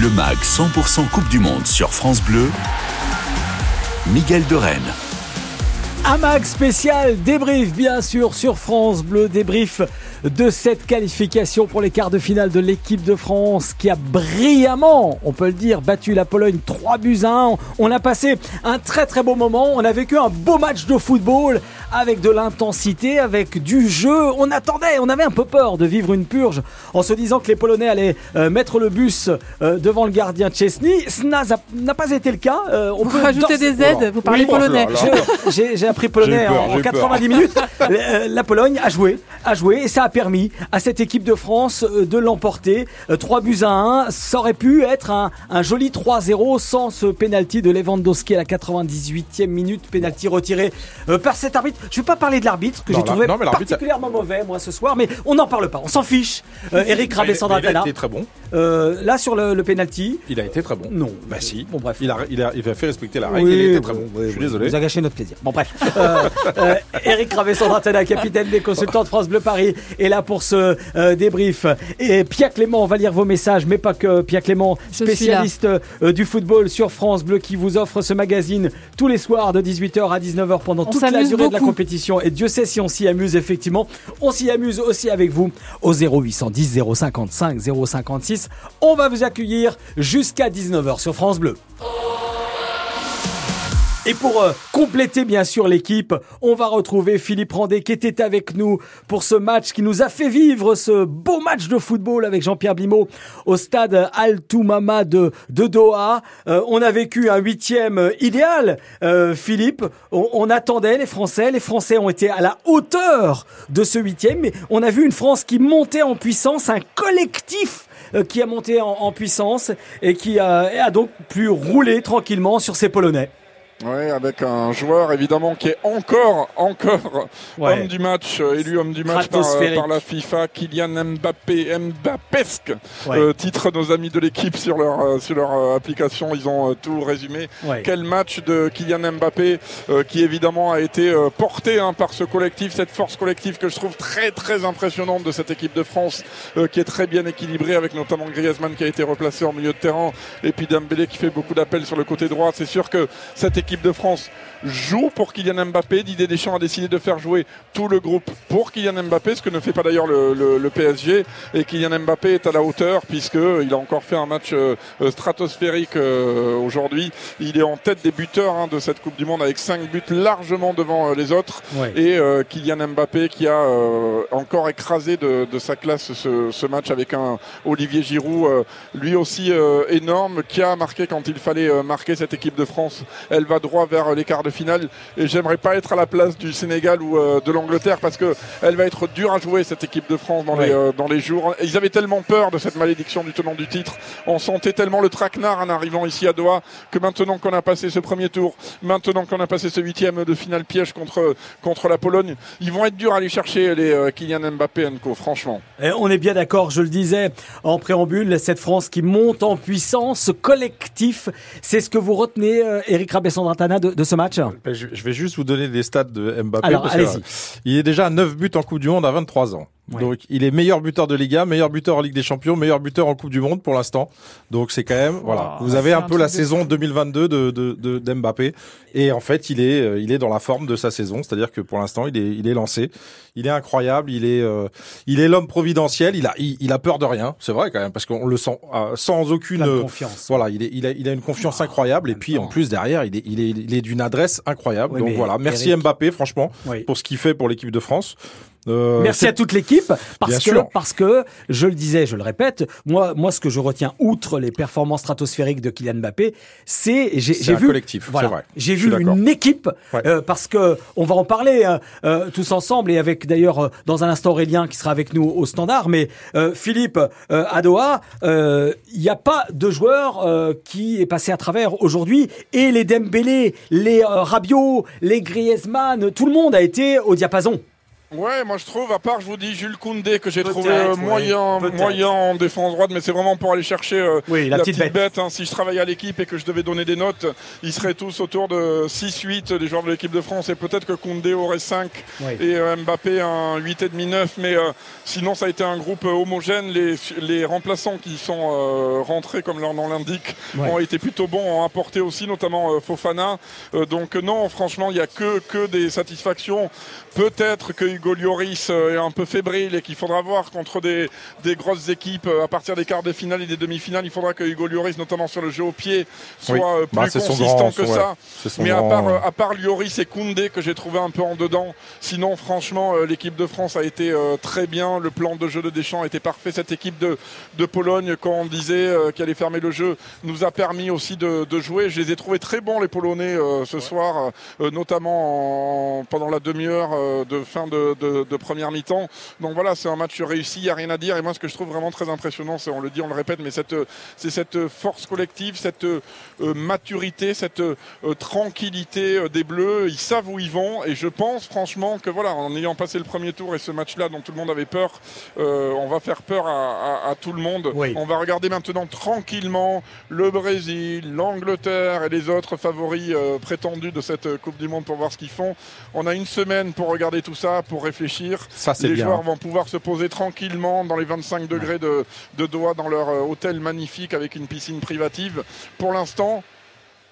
Le MAG 100% Coupe du Monde sur France Bleu, Miguel de Rennes. Un mag spécial débrief bien sûr sur France Bleu, débrief de cette qualification pour les quarts de finale de l'équipe de France qui a brillamment, on peut le dire, battu la Pologne 3 buts à 1. On a passé un très très beau moment, on a vécu un beau match de football avec de l'intensité, avec du jeu. On attendait, on avait un peu peur de vivre une purge en se disant que les Polonais allaient euh, mettre le bus euh, devant le gardien Chesney. Ce n'a pas été le cas. Euh, on vous peut rajouter des aides, vous parlez polonais. J'ai appris polonais en, 90 minutes. la Pologne a joué, a joué et ça a permis à cette équipe de France euh, de l'emporter. 3 euh, buts à 1, ça aurait pu être un, joli 3-0 sans ce penalty de Lewandowski à la 98e minute, penalty retiré euh, par cet arbitre. Je ne vais pas parler de l'arbitre que j'ai trouvé particulièrement mauvais moi ce soir, mais on n'en parle pas, on s'en fiche. Eric Rabessandra Il a été très bon. là sur le, penalty. Il a été très bon. Non. Bah si. Bon bref. Il a, il a, il a fait respecter la règle. il a été très bon. je suis désolé. Vous a gâché notre plaisir. Bon bref. Eric Rabessandra capitaine des consultants de France Bleu Paris, est là pour ce euh, débrief. Et Pierre Clément, on va lire vos messages, mais pas que Pierre Clément, spécialiste euh, du football sur France Bleu, qui vous offre ce magazine tous les soirs de 18h à 19h pendant toute la durée de la compétition. Et Dieu sait si on s'y amuse effectivement. On s'y amuse aussi avec vous au 0810 055 056. On va vous accueillir jusqu'à 19h sur France Bleu. Et pour euh, compléter bien sûr l'équipe, on va retrouver Philippe Randet qui était avec nous pour ce match qui nous a fait vivre ce beau match de football avec Jean-Pierre Bimot au stade Al Toumama de, Doha. Euh, on a vécu un huitième idéal, euh, Philippe. On, attendait les Français, les Français ont été à la hauteur de ce huitième, mais on a vu une France qui montait en puissance, un collectif qui a monté en, puissance et qui a donc pu rouler tranquillement sur ses Polonais. Oui, avec un joueur évidemment qui est encore, encore homme du match, euh, élu homme du match euh, par, la FIFA, Kylian Mbappé, Mbappesque, euh, titre nos amis de l'équipe sur leur, sur leur application, ils ont tout résumé. Quel match de Kylian Mbappé qui évidemment a été porté hein, par ce collectif, cette force collective que je trouve très très impressionnante de cette équipe de France qui est très bien équilibrée avec notamment Griezmann qui a été replacé en milieu de terrain et puis Dembélé qui fait beaucoup d'appels sur le côté droit. C'est sûr que cette équipe de France joue pour Kylian Mbappé. Didier Deschamps a décidé de faire jouer tout le groupe pour Kylian Mbappé, ce que ne fait pas d'ailleurs le, PSG. Et Kylian Mbappé est à la hauteur puisqu'il a encore fait un match euh, stratosphérique euh, aujourd'hui. Il est en tête des buteurs hein, de cette Coupe du Monde avec 5 buts largement devant euh, les autres. Et Kylian Mbappé qui a encore écrasé de, sa classe ce, match avec un Olivier Giroud, lui aussi énorme, qui a marqué quand il fallait marquer cette équipe de France. Elle va droit vers les quarts de finale. Et j'aimerais pas être à la place du Sénégal ou euh, de l'Angleterre parce que elle va être dure à jouer cette équipe de France dans, les, euh, dans les jours. Ils avaient tellement peur de cette malédiction du tenant du titre. On sentait tellement le traquenard en arrivant ici à Doha que maintenant qu'on a passé ce premier tour, maintenant qu'on a passé ce huitième de finale piège contre, contre la Pologne, ils vont être durs à aller chercher les euh, Kylian Mbappé Co, franchement. Et on est bien d'accord, je le disais en préambule, cette France qui monte en puissance, collectif, c'est ce que vous retenez, Eric De, de ce match ben, je vais juste vous donner des stats de Mbappé. Alors, il est déjà à 9 buts en Coupe du Monde à 23 ans. Donc il est meilleur buteur de Liga, meilleur buteur en Ligue des Champions, meilleur buteur en Coupe du Monde pour l'instant. Donc c'est quand même voilà. Vous avez un peu la saison 2022 de de d'Mbappé. Et en fait il est euh, il est dans la forme de sa saison, c'est-à-dire que pour l'instant il est il est lancé, il est incroyable, il est euh, il est l'homme providentiel, il a il, a peur de rien, c'est vrai quand même parce qu'on le sent euh, sans aucune confiance. Voilà, il est il a il a une confiance ah, incroyable. Et puis en plus derrière il est il est il est d'une adresse incroyable. Donc voilà, merci Mbappé franchement pour ce qu'il fait pour l'équipe de France. Euh, Merci à toute l'équipe parce que parce que je le disais, je le répète, moi moi ce que je retiens outre les performances stratosphériques de Kylian Mbappé, c'est j'ai vu collectif, voilà, j'ai vu une équipe euh, parce que on va en parler hein, euh, tous ensemble et avec d'ailleurs dans un instant Aurélien qui sera avec nous au standard, mais Philippe Adoa, il n'y a pas de joueur qui est passé à travers aujourd'hui et les Dembélé, les Rabiot, les Griezmann, tout le monde a été au diapason. Ouais, moi je trouve, à part, je vous dis, Jules Koundé, que j'ai trouvé euh, moyen, moyen en défense droite, mais c'est vraiment pour aller chercher euh, la, petite, bête. Hein. Si je travaillais à l'équipe et que je devais donner des notes, ils seraient tous autour de 6-8 des joueurs de l'équipe de France, et peut-être que Koundé aurait 5 et euh, Mbappé un 8,5-9, mais sinon ça a été un groupe homogène. Les, les remplaçants qui sont rentrés, comme leur nom l'indique, ont été plutôt bons, ont apporté aussi, notamment Fofana. donc non, franchement, il n'y a que, que des satisfactions. Peut-être que Hugo Lloris euh, est un peu fébrile et qu'il faudra voir contre des, des, grosses équipes euh, à partir des quarts de finale et des demi-finales. Il faudra que Hugo Lloris, notamment sur le jeu au pied, soit euh, bah, plus consistant que ça. Mais à part, à part Lloris et Koundé que j'ai trouvé un peu en dedans, sinon franchement l'équipe de France a été très bien. Le plan de jeu de Deschamps était parfait. Cette équipe de, de Pologne, quand on disait qu'elle allait fermer le jeu, nous a permis aussi de, de, jouer. Je les ai trouvés très bons les Polonais ce soir, notamment pendant la demi-heure de fin de, de première mi-temps. Donc voilà, c'est un match réussi, il n'y a rien à dire. Et moi, ce que je trouve vraiment très impressionnant, c'est, on le dit, on le répète, mais c'est cette force collective, cette euh, maturité, cette euh, tranquillité euh, des Bleus. Ils savent où ils vont. Et je pense franchement que voilà, en ayant passé le premier tour et ce match-là dont tout le monde avait peur, on va faire peur à, tout le monde. On va regarder maintenant tranquillement le Brésil, l'Angleterre et les autres favoris prétendus de cette Coupe du Monde pour voir ce qu'ils font. On a une semaine pour regarder tout ça, pour réfléchir. Ça, les joueurs vont pouvoir se poser tranquillement dans les 25 degrés de, de Doha dans leur euh, hôtel magnifique avec une piscine privative. Pour l'instant,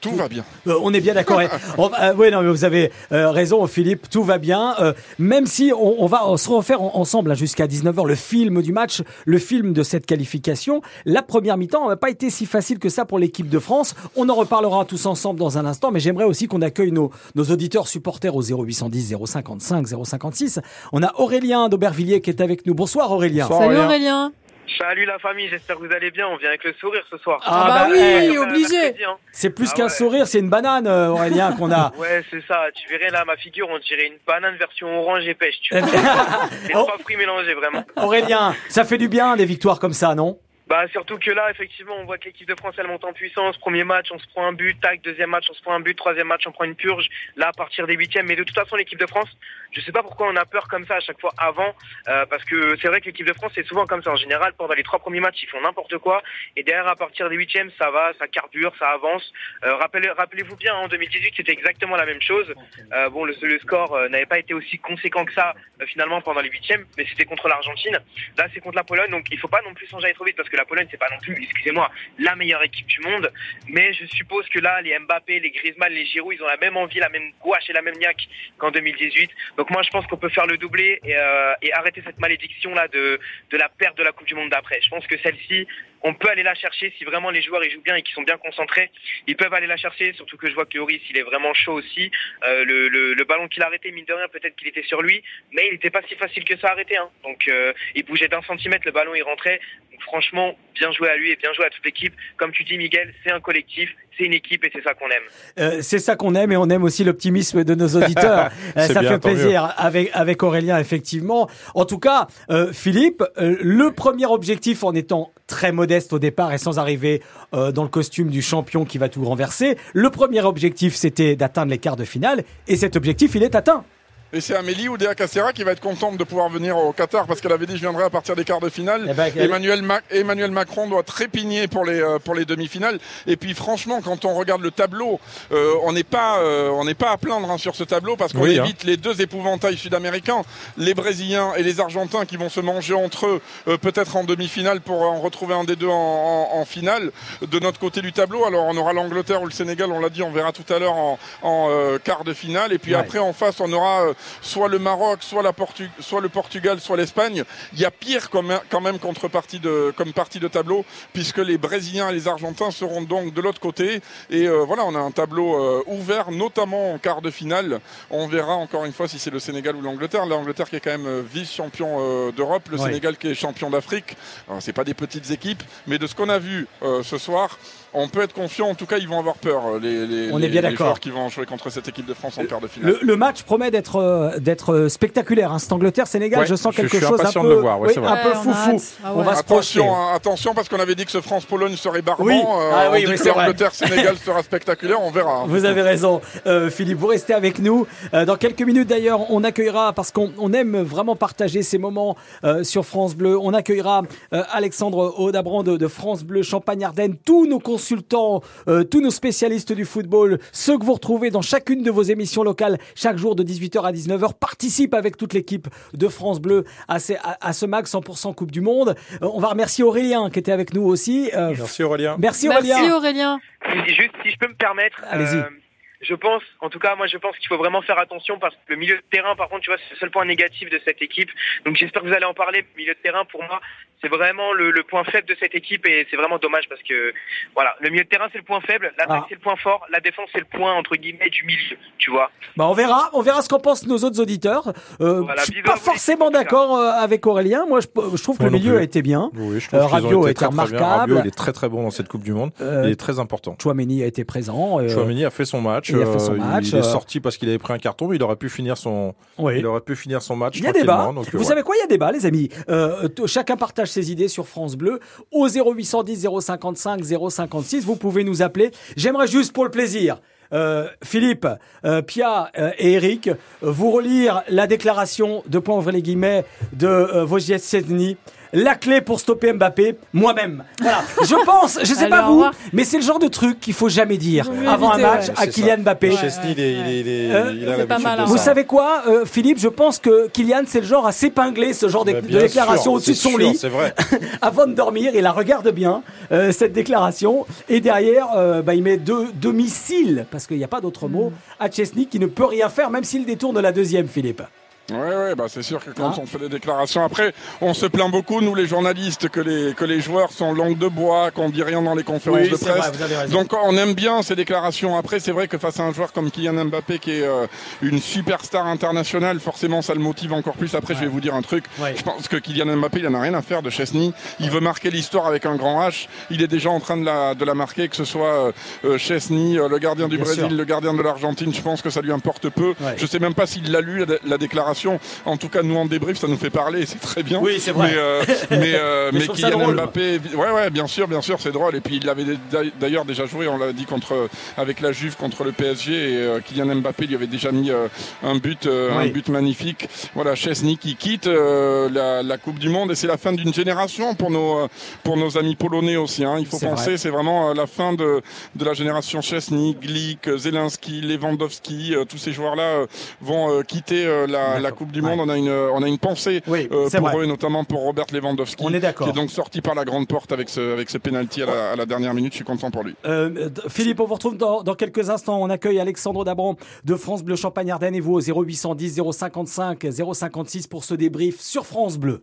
tout va bien. Euh, on est bien d'accord. euh, oui, non, mais vous avez euh, raison, Philippe. Tout va bien. Euh, même si on, on, va se refaire ensemble hein, jusqu'à 19h le film du match, le film de cette qualification. La première mi-temps n'a pas été si facile que ça pour l'équipe de France. On en reparlera tous ensemble dans un instant. Mais j'aimerais aussi qu'on accueille nos, nos auditeurs supporters au 0810 055 056. On a Aurélien d'Aubervilliers qui est avec nous. Bonsoir Aurélien. Salut Aurélien. Salut la famille, j'espère que vous allez bien. On vient avec le sourire ce soir. Ah, bah, bah, oui, obligé. Hein. C'est plus ah qu'un sourire, c'est une banane, euh, Aurélien, qu'on a. Ouais, c'est ça. Tu verrais là ma figure, on dirait une banane version orange et pêche. Tu c'est trois fruits mélangés vraiment. Aurélien, ça fait du bien des victoires comme ça, non? Bah surtout que là, effectivement, on voit que l'équipe de France elle monte en puissance. Premier match, on se prend un but, tac. Deuxième match, on se prend un but. Troisième match, on prend une purge. Là, à partir des huitièmes. Mais de toute façon, l'équipe de France, je sais pas pourquoi on a peur comme ça à chaque fois avant, euh, parce que c'est vrai que l'équipe de France c'est souvent comme ça. En général, pendant les trois premiers matchs, ils font n'importe quoi, et derrière, à partir des huitièmes, ça va, ça carbure, ça avance. Euh, rappelez, rappelez-vous bien, en 2018, c'était exactement la même chose. Euh, bon, le, score n'avait pas été aussi conséquent que ça finalement pendant les huitièmes, mais c'était contre l'Argentine. Là, c'est contre la Pologne, donc il faut pas non plus changer trop vite, parce que la Pologne c'est pas non plus, excusez-moi, la meilleure équipe du monde. Mais je suppose que là, les Mbappé, les Griezmann, les Giroud, ils ont la même envie, la même gouache et la même niaque qu'en 2018. Donc moi, je pense qu'on peut faire le doublé et, euh, arrêter cette malédiction là de, la perte de la Coupe du Monde d'après. Je pense que celle-ci, on peut aller la chercher si vraiment les joueurs ils jouent bien et qu'ils sont bien concentrés. Ils peuvent aller la chercher, surtout que je vois que Lloris il est vraiment chaud aussi. Euh, le, ballon qu'il a arrêté, mine de rien, peut-être qu'il était sur lui, mais il n'était pas si facile que ça à arrêter. Hein. Donc euh, il bougeait d'un centimètre, le ballon il rentrait. Franchement, bien joué à lui et bien joué à toute l'équipe. Comme tu dis Miguel, c'est un collectif, c'est une équipe et c'est ça qu'on aime. Euh, c'est ça qu'on aime et on aime aussi l'optimisme de nos auditeurs. Euh, ça fait plaisir avec avec Aurélien effectivement. En tout cas, euh, Philippe, euh, le premier objectif en étant très modeste au départ et sans arriver euh, dans le costume du champion qui va tout renverser, le premier objectif c'était d'atteindre les quarts de finale et cet objectif il est atteint. Et c'est Amélie Oudéa Cacera qui va être contente de pouvoir venir au Qatar parce qu'elle avait dit je viendrai à partir des quarts de finale. Eh ben, Emmanuel, Ma Emmanuel, Macron doit trépigner pour les euh, pour les demi-finales. Et puis franchement, quand on regarde le tableau, euh, on n'est pas euh, on n'est pas à plaindre hein, sur ce tableau parce qu'on oui, évite hein. les deux épouvantails sud-américains, les Brésiliens et les Argentins qui vont se manger entre eux peut-être en demi-finale pour en retrouver un des deux en, en, en, finale. De notre côté du tableau, alors on aura l'Angleterre ou le Sénégal, on l'a dit, on verra tout à l'heure en, en quart de finale. Et puis ouais. après en face, on aura soit le Maroc, soit, la Portu soit le Portugal, soit l'Espagne. Il y a pire comme, quand même contre partie de, comme partie de tableau, puisque les Brésiliens et les Argentins seront donc de l'autre côté. Et euh, voilà, on a un tableau euh, ouvert, notamment en quart de finale. On verra encore une fois si c'est le Sénégal ou l'Angleterre. L'Angleterre qui est quand même euh, vice-champion euh, d'Europe, le. Sénégal qui est champion d'Afrique. C'est pas des petites équipes, mais de ce qu'on a vu ce soir, on peut être confiant. En tout cas, ils vont avoir peur. Les, les, on est bien les joueurs qui vont jouer contre cette équipe de France en quart de finale. Le, match promet d'être d'être spectaculaire. Hein. Cet Angleterre-Sénégal, je sens quelque chose un peu, voir, un peu foufou. Ah on va attention, hein, attention parce qu'on avait dit que ce France-Pologne serait barbant. Oui. Ah on dit que l'Angleterre-Sénégal sera spectaculaire. On verra. Hein. Vous avez raison, Philippe. Vous restez avec nous. dans quelques minutes d'ailleurs, on accueillera parce qu'on aime vraiment partager ces moments sur France Bleu. On accueillera Alexandre Audabrand de, de France Bleu Champagne-Ardenne, tous nos consultants, euh, tous nos spécialistes du football, ceux que vous retrouvez dans chacune de vos émissions locales chaque jour de 18h à 19h, participent avec toute l'équipe de France Bleu à, à, ce mag 100% Coupe du Monde. Euh, on va remercier Aurélien qui était avec nous aussi. Euh, merci Aurélien. Merci Aurélien. Merci Aurélien. Juste si je peux me permettre. Allez-y je pense, en tout cas, moi, je pense qu'il faut vraiment faire attention parce que le milieu de terrain, par contre, tu vois, c'est le seul point négatif de cette équipe. Donc, j'espère que vous allez en parler. Le milieu de terrain, pour moi, c'est vraiment le, point faible de cette équipe et c'est vraiment dommage parce que, voilà, le milieu de terrain, c'est le point faible, l'attaque, ah. c'est le point fort, la défense, c'est le point, entre guillemets, du milieu, tu vois. Bah, on verra, on verra ce qu'en pensent nos autres auditeurs. Euh, je suis pas forcément d'accord euh, avec Aurélien. Moi, je, trouve que le milieu a été bien. Oui, je trouve euh, Rabiot a été remarquable. il est très, très bon dans cette Coupe du Monde. Euh, il est très important. Chouameni a été présent. Chouameni a fait son match. Il a fait son match il est sorti parce qu'il avait pris un carton, mais il aurait pu finir son, il aurait pu finir son match. Il y a débat. Vous savez quoi? Il y a débat, les amis. Euh, chacun partage ses idées sur France Bleu au 0810 055 056. Vous pouvez nous appeler. J'aimerais juste pour le plaisir. Euh, Philippe, euh, Pia euh, et Eric, vous relire la déclaration de point ouvrir les guillemets de euh, Sedny la clé pour stopper Mbappé, moi-même. Voilà. Je pense, je sais pas vous, mais c'est le genre de truc qu'il faut jamais dire avant un match à Kylian Mbappé. Vous savez quoi, euh, Philippe Je pense que Kylian, c'est le genre à s'épingler ce genre de, déclaration au-dessus de son lit. Vrai. avant de dormir, il la regarde bien, euh, cette déclaration. Et derrière, euh, bah, il met deux, deux missiles, parce qu'il n'y a pas d'autre mot, mm. à Chesney qui ne peut rien faire, même s'il détourne la deuxième, Philippe. Oui, ouais, bah c'est sûr que quand ah. on fait des déclarations, après, on se plaint beaucoup, nous les journalistes, que les, que les joueurs sont langue de bois, qu'on dit rien dans les conférences de presse. Donc on aime bien ces déclarations. Après, c'est vrai que face à un joueur comme Kylian Mbappé, qui est euh, une superstar internationale, forcément ça le motive encore plus. Après, je vais vous dire un truc. Je pense que Kylian Mbappé, il en a rien à faire de Chesney. Il veut marquer l'histoire avec un grand H. Il est déjà en train de la, de la marquer, que ce soit euh, euh Chesney, euh, le gardien du Brésil, le gardien de l'Argentine. Je pense que ça lui importe peu. Je sais même pas s'il l'a lu, la déclaration. En tout cas, nous en débrief, ça nous fait parler, c'est très bien. Oui, c'est vrai. Mais, euh, mais, euh, mais, Kylian Mbappé, ouais, ouais, bien sûr, bien sûr, c'est drôle. Et puis il avait d'ailleurs déjà joué, on l'a dit contre avec la Juve contre le PSG. Et euh, Kylian Mbappé lui avait déjà mis un but, un but magnifique. Voilà, Chesney qui quitte la, la, Coupe du Monde et c'est la fin d'une génération pour nos pour nos amis polonais aussi. Hein. Il faut penser, c'est vraiment la fin de de la génération Chesney, Glick, Zelensky, Lewandowski. tous ces joueurs-là vont quitter la, la Coupe du Monde on a une, on a une pensée euh, pour eux, notamment pour Robert Lewandowski, qui est donc sorti par la grande porte avec ce, avec ce penalty à la, dernière minute. Je suis content pour lui. Euh, Philippe, on vous retrouve dans, quelques instants. On accueille Alexandre Dabran de France Bleu Champagne Ardenne et vous au 0810 055 056 pour ce débrief sur France Bleu.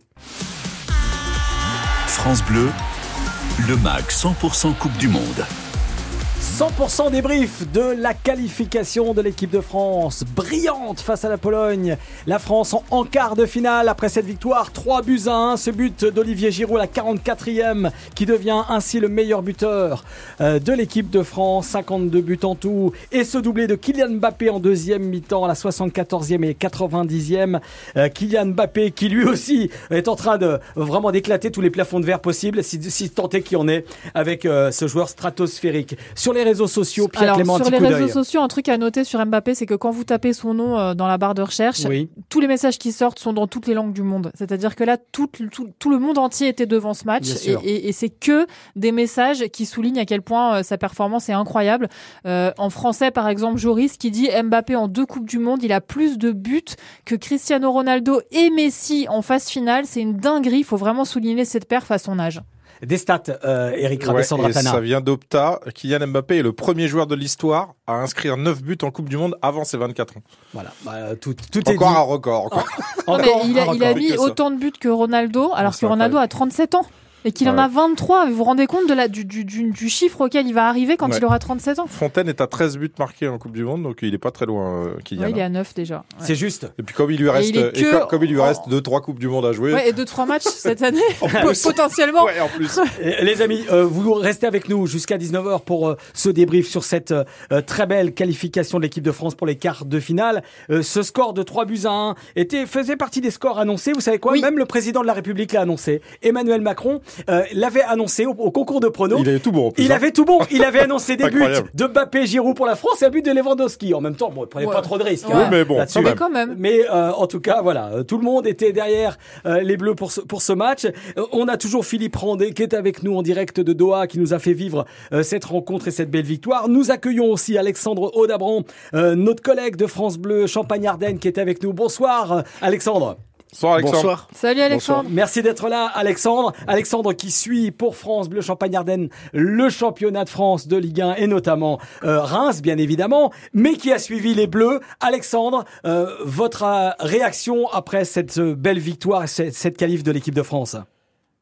France Bleu, le MAG 100% Coupe du Monde. 100% débrief de la qualification de l'équipe de France. Brillante face à la Pologne. La France en, quart de finale après cette victoire. 3 buts à 1. Ce but d'Olivier Giroud, la 44e, qui devient ainsi le meilleur buteur euh, de l'équipe de France. 52 buts en tout. Et ce doublé de Kylian Mbappé en deuxième mi-temps, la 74e et 90e. Euh, Kylian Mbappé qui lui aussi est en train de vraiment d'éclater tous les plafonds de verre possibles, si, si tant est qu'il y en est, avec euh, ce joueur stratosphérique. Les réseaux sociaux, Pierre Alors, Sur les réseaux sociaux, un truc à noter sur Mbappé, c'est que quand vous tapez son nom euh, dans la barre de recherche, tous les messages qui sortent sont dans toutes les langues du monde. C'est-à-dire que là, tout, tout, le monde entier était devant ce match et, et, c'est que des messages qui soulignent à quel point euh, sa performance est incroyable. Euh, en français, par exemple, Joris qui dit Mbappé en deux coupes du monde, il a plus de buts que Cristiano Ronaldo et Messi en phase finale. C'est une dinguerie. Il faut vraiment souligner cette perf à son âge. Des stats, euh, Eric Rabessandratana. Ça vient d'Opta. Kylian Mbappé est le premier joueur de l'histoire à inscrire 9 buts en Coupe du Monde avant ses 24 ans. Voilà, bah, tout, tout est Encore un record. il, a, il a mis autant de buts que Ronaldo, alors que Ronaldo a 37 ans. Et qu'il en a 23. Vous vous rendez compte de la, du, du, du, chiffre auquel il va arriver quand il aura 37 ans? Fontaine est à 13 buts marqués en Coupe du Monde, donc il est pas très loin. Euh, il est à 9 déjà. C'est juste. Et puis comme il lui reste, et comme, il lui reste 2-3 Coupes du Monde à jouer. et 2-3 matchs cette année, potentiellement. en plus. Les amis, euh, vous restez avec nous jusqu'à 19h pour euh, ce débrief sur cette très belle qualification de l'équipe de France pour les quarts de finale. ce score de 3 buts à 1 était, faisait partie des scores annoncés. Vous savez quoi? Même le président de la République l'a annoncé. Emmanuel Macron euh, l'avait annoncé au, concours de pronos. Il avait tout bon. il hein. avait tout bon. Il avait annoncé des buts de Mbappé, Giroud pour la France et un but de Lewandowski. En même temps, bon, il prenait pas trop de risques. Hein, mais bon, quand même. Mais euh, en tout cas, voilà, euh, tout le monde était derrière les Bleus pour ce, pour ce match. on a toujours Philippe Randé qui est avec nous en direct de Doha, qui nous a fait vivre cette rencontre et cette belle victoire. Nous accueillons aussi Alexandre Audabran, notre collègue de France Bleu Champagne-Ardenne, qui est avec nous. Bonsoir, Alexandre. Bonsoir Alexandre. Bonsoir. Salut Alexandre. Merci d'être là Alexandre. Alexandre qui suit pour France Bleu Champagne-Ardenne le championnat de France de Ligue 1 et notamment euh, Reims bien évidemment, mais qui a suivi les Bleus. Alexandre, euh, votre euh, réaction après cette belle victoire et cette, cette qualif de l'équipe de France?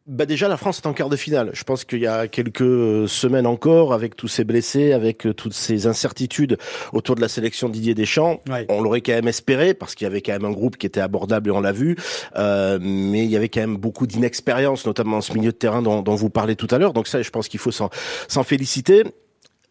Bah déjà, la France est en quart de finale. Je pense qu'il y a quelques euh, semaines encore, avec tous ces blessés, avec euh, toutes ces incertitudes autour de la sélection de Didier Deschamps, on l'aurait quand même espéré parce qu'il y avait quand même un groupe qui était abordable et on l'a vu. Euh, mais il y avait quand même beaucoup d'inexpérience, notamment en ce milieu de terrain dont, dont vous parlez tout à l'heure. Donc ça, je pense qu'il faut s'en féliciter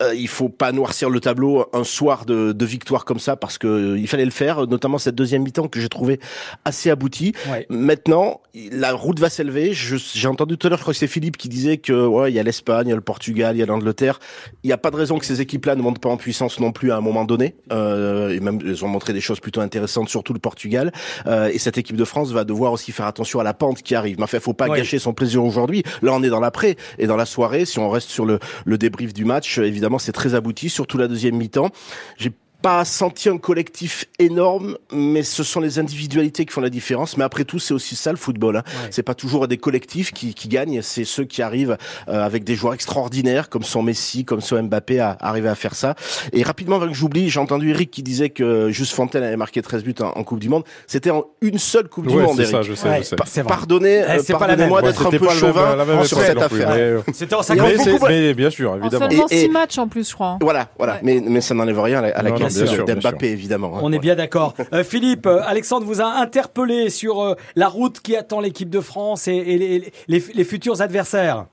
euh, il faut pas noircir le tableau un soir de, de victoire comme ça parce que euh, il fallait le faire, notamment cette deuxième mi-temps que j'ai trouvé assez aboutie. Maintenant, la route va s'élever. J'ai entendu tout à l'heure, je crois que c'est Philippe qui disait que ouais, il y a l'Espagne, il y a le Portugal, il y a l'Angleterre. Il n'y a pas de raison que ces équipes-là ne montent pas en puissance non plus à un moment donné. Euh, et même ils ont montré des choses plutôt intéressantes, surtout le Portugal. Euh, et cette équipe de France va devoir aussi faire attention à la pente qui arrive. Mais enfin, faut pas gâcher son plaisir aujourd'hui. Là, on est dans l'après et dans la soirée. Si on reste sur le, le débrief du match, évidemment c'est très abouti, surtout la deuxième mi-temps. Pas senti un collectif énorme, mais ce sont les individualités qui font la différence. Mais après tout, c'est aussi ça le football. Hein. C'est pas toujours des collectifs qui, qui gagnent, c'est ceux qui arrivent euh, avec des joueurs extraordinaires, comme son Messi, comme son Mbappé, à arriver à faire ça. Et rapidement, avant que j'oublie, j'ai entendu Eric qui disait que Juste Fontaine avait marqué 13 buts en, Coupe du Monde. C'était en une seule Coupe du Monde, Eric. Ça, je sais, je sais. pardonnez, eh, euh, pardonnez-moi d'être un peu chauvin sur cette affaire. C'était en 50 mais, bien sûr, évidemment. En seulement 6 matchs en plus, je crois. Voilà, voilà. Mais, mais ça n'enlève rien à la, évidemment. Hein. On est bien d'accord. Euh, Philippe, euh, Alexandre vous a interpellé sur euh, la route qui attend l'équipe de France et, les futurs adversaires.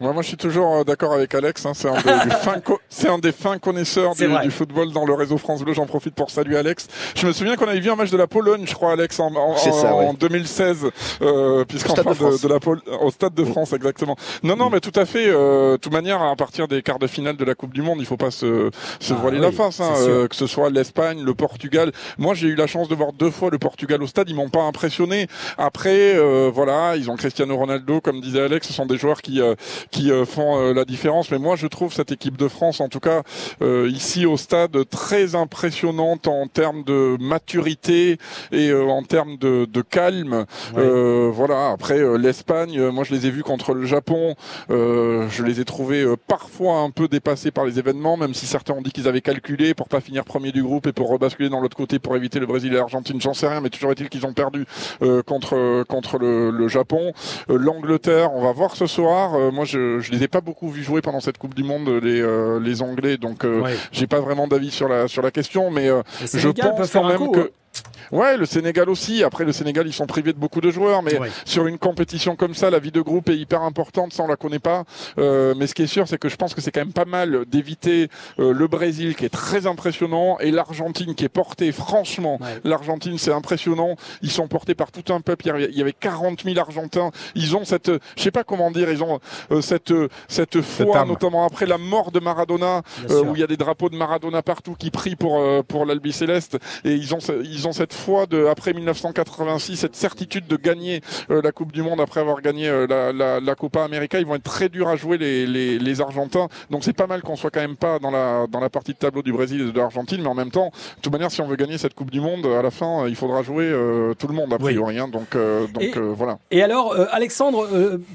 Moi, moi, je suis toujours euh, d'accord avec Alex. Hein, c'est un, un, des fins connaisseurs du, du, football dans le réseau France Bleu. J'en profite pour saluer Alex. Je me souviens qu'on avait vu un match de la Pologne, je crois, Alex, en, en, en 2016, euh, puisqu'en fin de, de, la Pol au Stade de France, exactement. Non, non, mais tout à fait. Euh, toute manière, à partir des quarts de finale de la Coupe du Monde, il faut pas se, se ah voiler la face. Hein, euh, que ce soit l'Espagne, le Portugal. Moi, j'ai eu la chance de voir deux fois le Portugal au stade. Ils m'ont pas impressionné. Après, euh, voilà, ils ont Cristiano Ronaldo, comme disait Alex. Ce sont des joueurs qui qui euh, font euh, la différence. Mais moi, je trouve cette équipe de France, en tout cas euh, ici au stade, très impressionnante en termes de maturité et en termes de, de calme. voilà. Après, l'Espagne, moi, je les ai vus contre le Japon. je les ai trouvés parfois un peu dépassés par les événements, même si certains ont dit qu'ils avaient calculé pour pas finir premier du groupe et pour rebasculer dans l'autre côté pour éviter le Brésil et l'Argentine. J'en sais rien, mais toujours est-il qu'ils ont perdu contre contre le, le Japon. L'Angleterre, on va voir ce soir. moi, je je, les ai pas beaucoup vus jouer pendant cette Coupe du Monde, les, euh, les Anglais, donc euh, j'ai pas vraiment d'avis sur la, sur la question, mais euh, je pense quand même que. Ouais, le Sénégal aussi. Après, le Sénégal, ils sont privés de beaucoup de joueurs, mais sur une compétition comme ça, la vie de groupe est hyper importante. Ça, on la connaît pas. Euh, mais ce qui est sûr, c'est que je pense que c'est quand même pas mal d'éviter euh, le Brésil, qui est très impressionnant, et l'Argentine, qui est portée. Franchement, l'Argentine, c'est impressionnant. Ils sont portés par tout un peuple. Il y avait 40 000 Argentins. Ils ont cette, je sais pas comment dire, ils ont euh, cette cette foi, notamment après la mort de Maradona, euh, où il y a des drapeaux de Maradona partout qui prient pour euh, pour l'Albi Céleste, et ils ont ils ont cette fois de après 1986 cette certitude de gagner euh, la Coupe du Monde après avoir gagné euh, la, la, la, Copa América. Ils vont être très durs à jouer les, les, les Argentins. Donc c'est pas mal qu'on soit quand même pas dans la dans la partie de tableau du Brésil et de l'Argentine, mais en même temps, de toute manière, si on veut gagner cette Coupe du Monde, à la fin, il faudra jouer euh, tout le monde a priori. Hein. donc donc voilà. Et alors Alexandre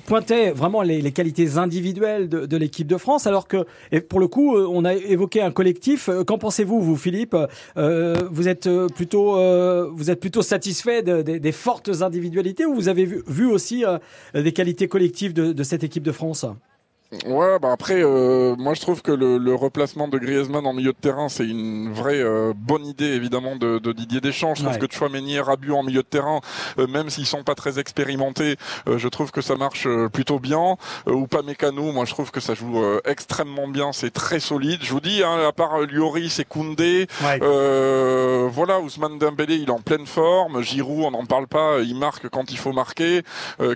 pointait vraiment les, les, qualités individuelles de, de l'équipe de France, alors que et pour le coup, on a évoqué un collectif. Qu'en pensez-vous, vous, Philippe? Vous êtes plutôt vous êtes plutôt satisfait des fortes individualités ou vous avez vu, aussi des qualités collectives de cette équipe de France? Ouais, bah après, euh, moi je trouve que le, le, replacement de Griezmann en milieu de terrain, c'est une vraie euh, bonne idée évidemment de, de Didier Deschamps. Je trouve que Chouameni et Rabiot en milieu de terrain, euh, même s'ils sont pas très expérimentés, je trouve que ça marche plutôt bien. ou pas Mécano, moi je trouve que ça joue extrêmement bien, c'est très solide. Je vous dis, hein, à part Lloris et Koundé, voilà, Ousmane Dembélé, il est en pleine forme. Giroud, on n'en parle pas, il marque quand il faut marquer.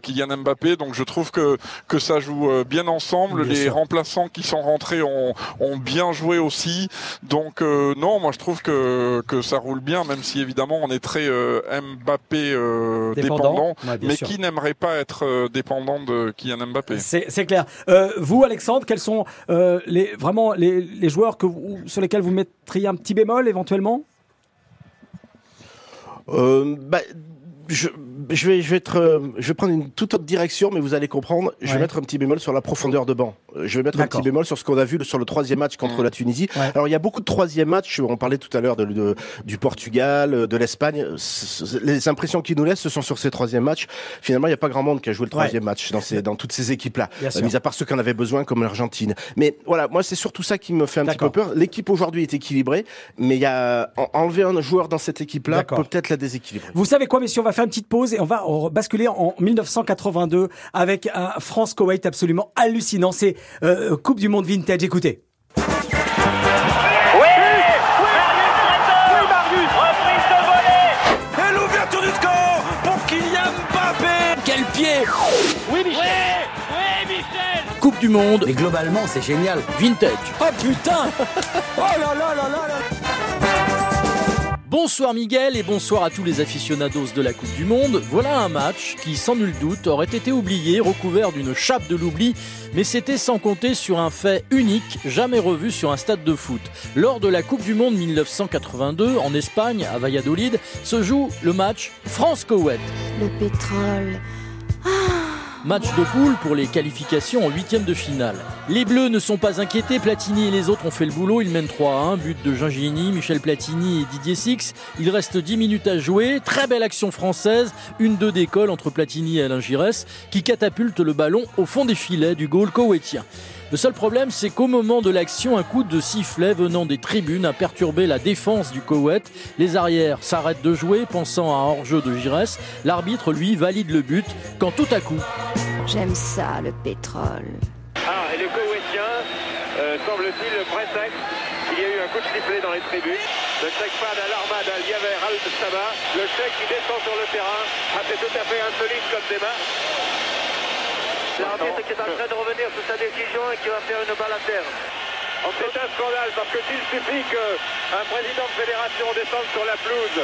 Kylian Mbappé, donc je trouve que que ça joue bien ensemble les remplaçants qui sont rentrés ont, bien joué aussi. Donc euh, non, moi je trouve que, que ça roule bien, même si évidemment on est très euh, Mbappé euh, dépendant, mais qui n'aimerait pas être dépendant de Kylian Mbappé? C'est clair. vous, Alexandre, quels sont les, vraiment les, joueurs que sur lesquels vous mettriez un petit bémol éventuellement? Bah, je, je vais, je vais être, euh, je vais prendre une toute autre direction, mais vous allez comprendre. Je vais mettre un petit bémol sur la profondeur de banc. Euh, je vais mettre un petit bémol sur ce qu'on a vu sur le troisième match contre mmh. la Tunisie. Alors il y a beaucoup de troisième matchs. On parlait tout à l'heure de, du Portugal, de l'Espagne. Les impressions qu'ils nous laissent, ce sont sur ces troisième matchs. Finalement, il n'y a pas grand monde qui a joué le troisième match dans, ces, dans toutes ces équipes-là, euh, mis à part ceux qui en avaient besoin, comme l'Argentine. Mais voilà, moi c'est surtout ça qui me fait un petit peu peur. L'équipe aujourd'hui est équilibrée, mais il y a enlever un joueur dans cette équipe-là peut peut-être la déséquilibrer. Vous savez quoi, messieurs, on va faire une petite pause et on va basculer en 1982 avec un France-Koweït absolument hallucinant. C'est euh, Coupe du Monde Vintage. Écoutez. Oui, Et l'ouverture du score pour Kylian Mbappé Quel pied Oui, Michel Oui, Michel Coupe du Monde. Mais globalement, c'est génial. Vintage. Oh putain Oh là là là là là Bonsoir Miguel et bonsoir à tous les aficionados de la Coupe du Monde. Voilà un match qui, sans nul doute, aurait été oublié, recouvert d'une chape de l'oubli, mais c'était sans compter sur un fait unique, jamais revu sur un stade de foot. Lors de la Coupe du Monde 1982, en Espagne, à Valladolid, se joue le match France-Koweït. Le pétrole. Ah Match de poule pour les qualifications en huitième de finale. Les Bleus ne sont pas inquiétés, Platini et les autres ont fait le boulot, ils mènent 3 à 1, but de Gingini, Michel Platini et Didier Six. Il reste 10 minutes à jouer, très belle action française, une deux d'école entre Platini et Alain Giresse, qui catapulte le ballon au fond des filets du goal koweïtien. Le seul problème, c'est qu'au moment de l'action, un coup de sifflet venant des tribunes a perturbé la défense du Koweït. Les arrières s'arrêtent de jouer, pensant à un hors-jeu de Giresse. L'arbitre, lui, valide le but quand tout à coup. J'aime ça, le pétrole. Ah, et le Koweïtien, euh, semble-t-il, très sec. Il y a eu un coup de sifflet dans les tribunes. Le Chèque à l'armade à Liaver Al-Saba. Le Chèque qui descend sur le terrain. Ah, c'est tout à fait insolite comme débat. L'arbitre qui est en train de revenir sur sa décision et qui va faire une balle à terre. C'est un scandale parce que s'il suffit qu'un président de fédération descende sur la pelouse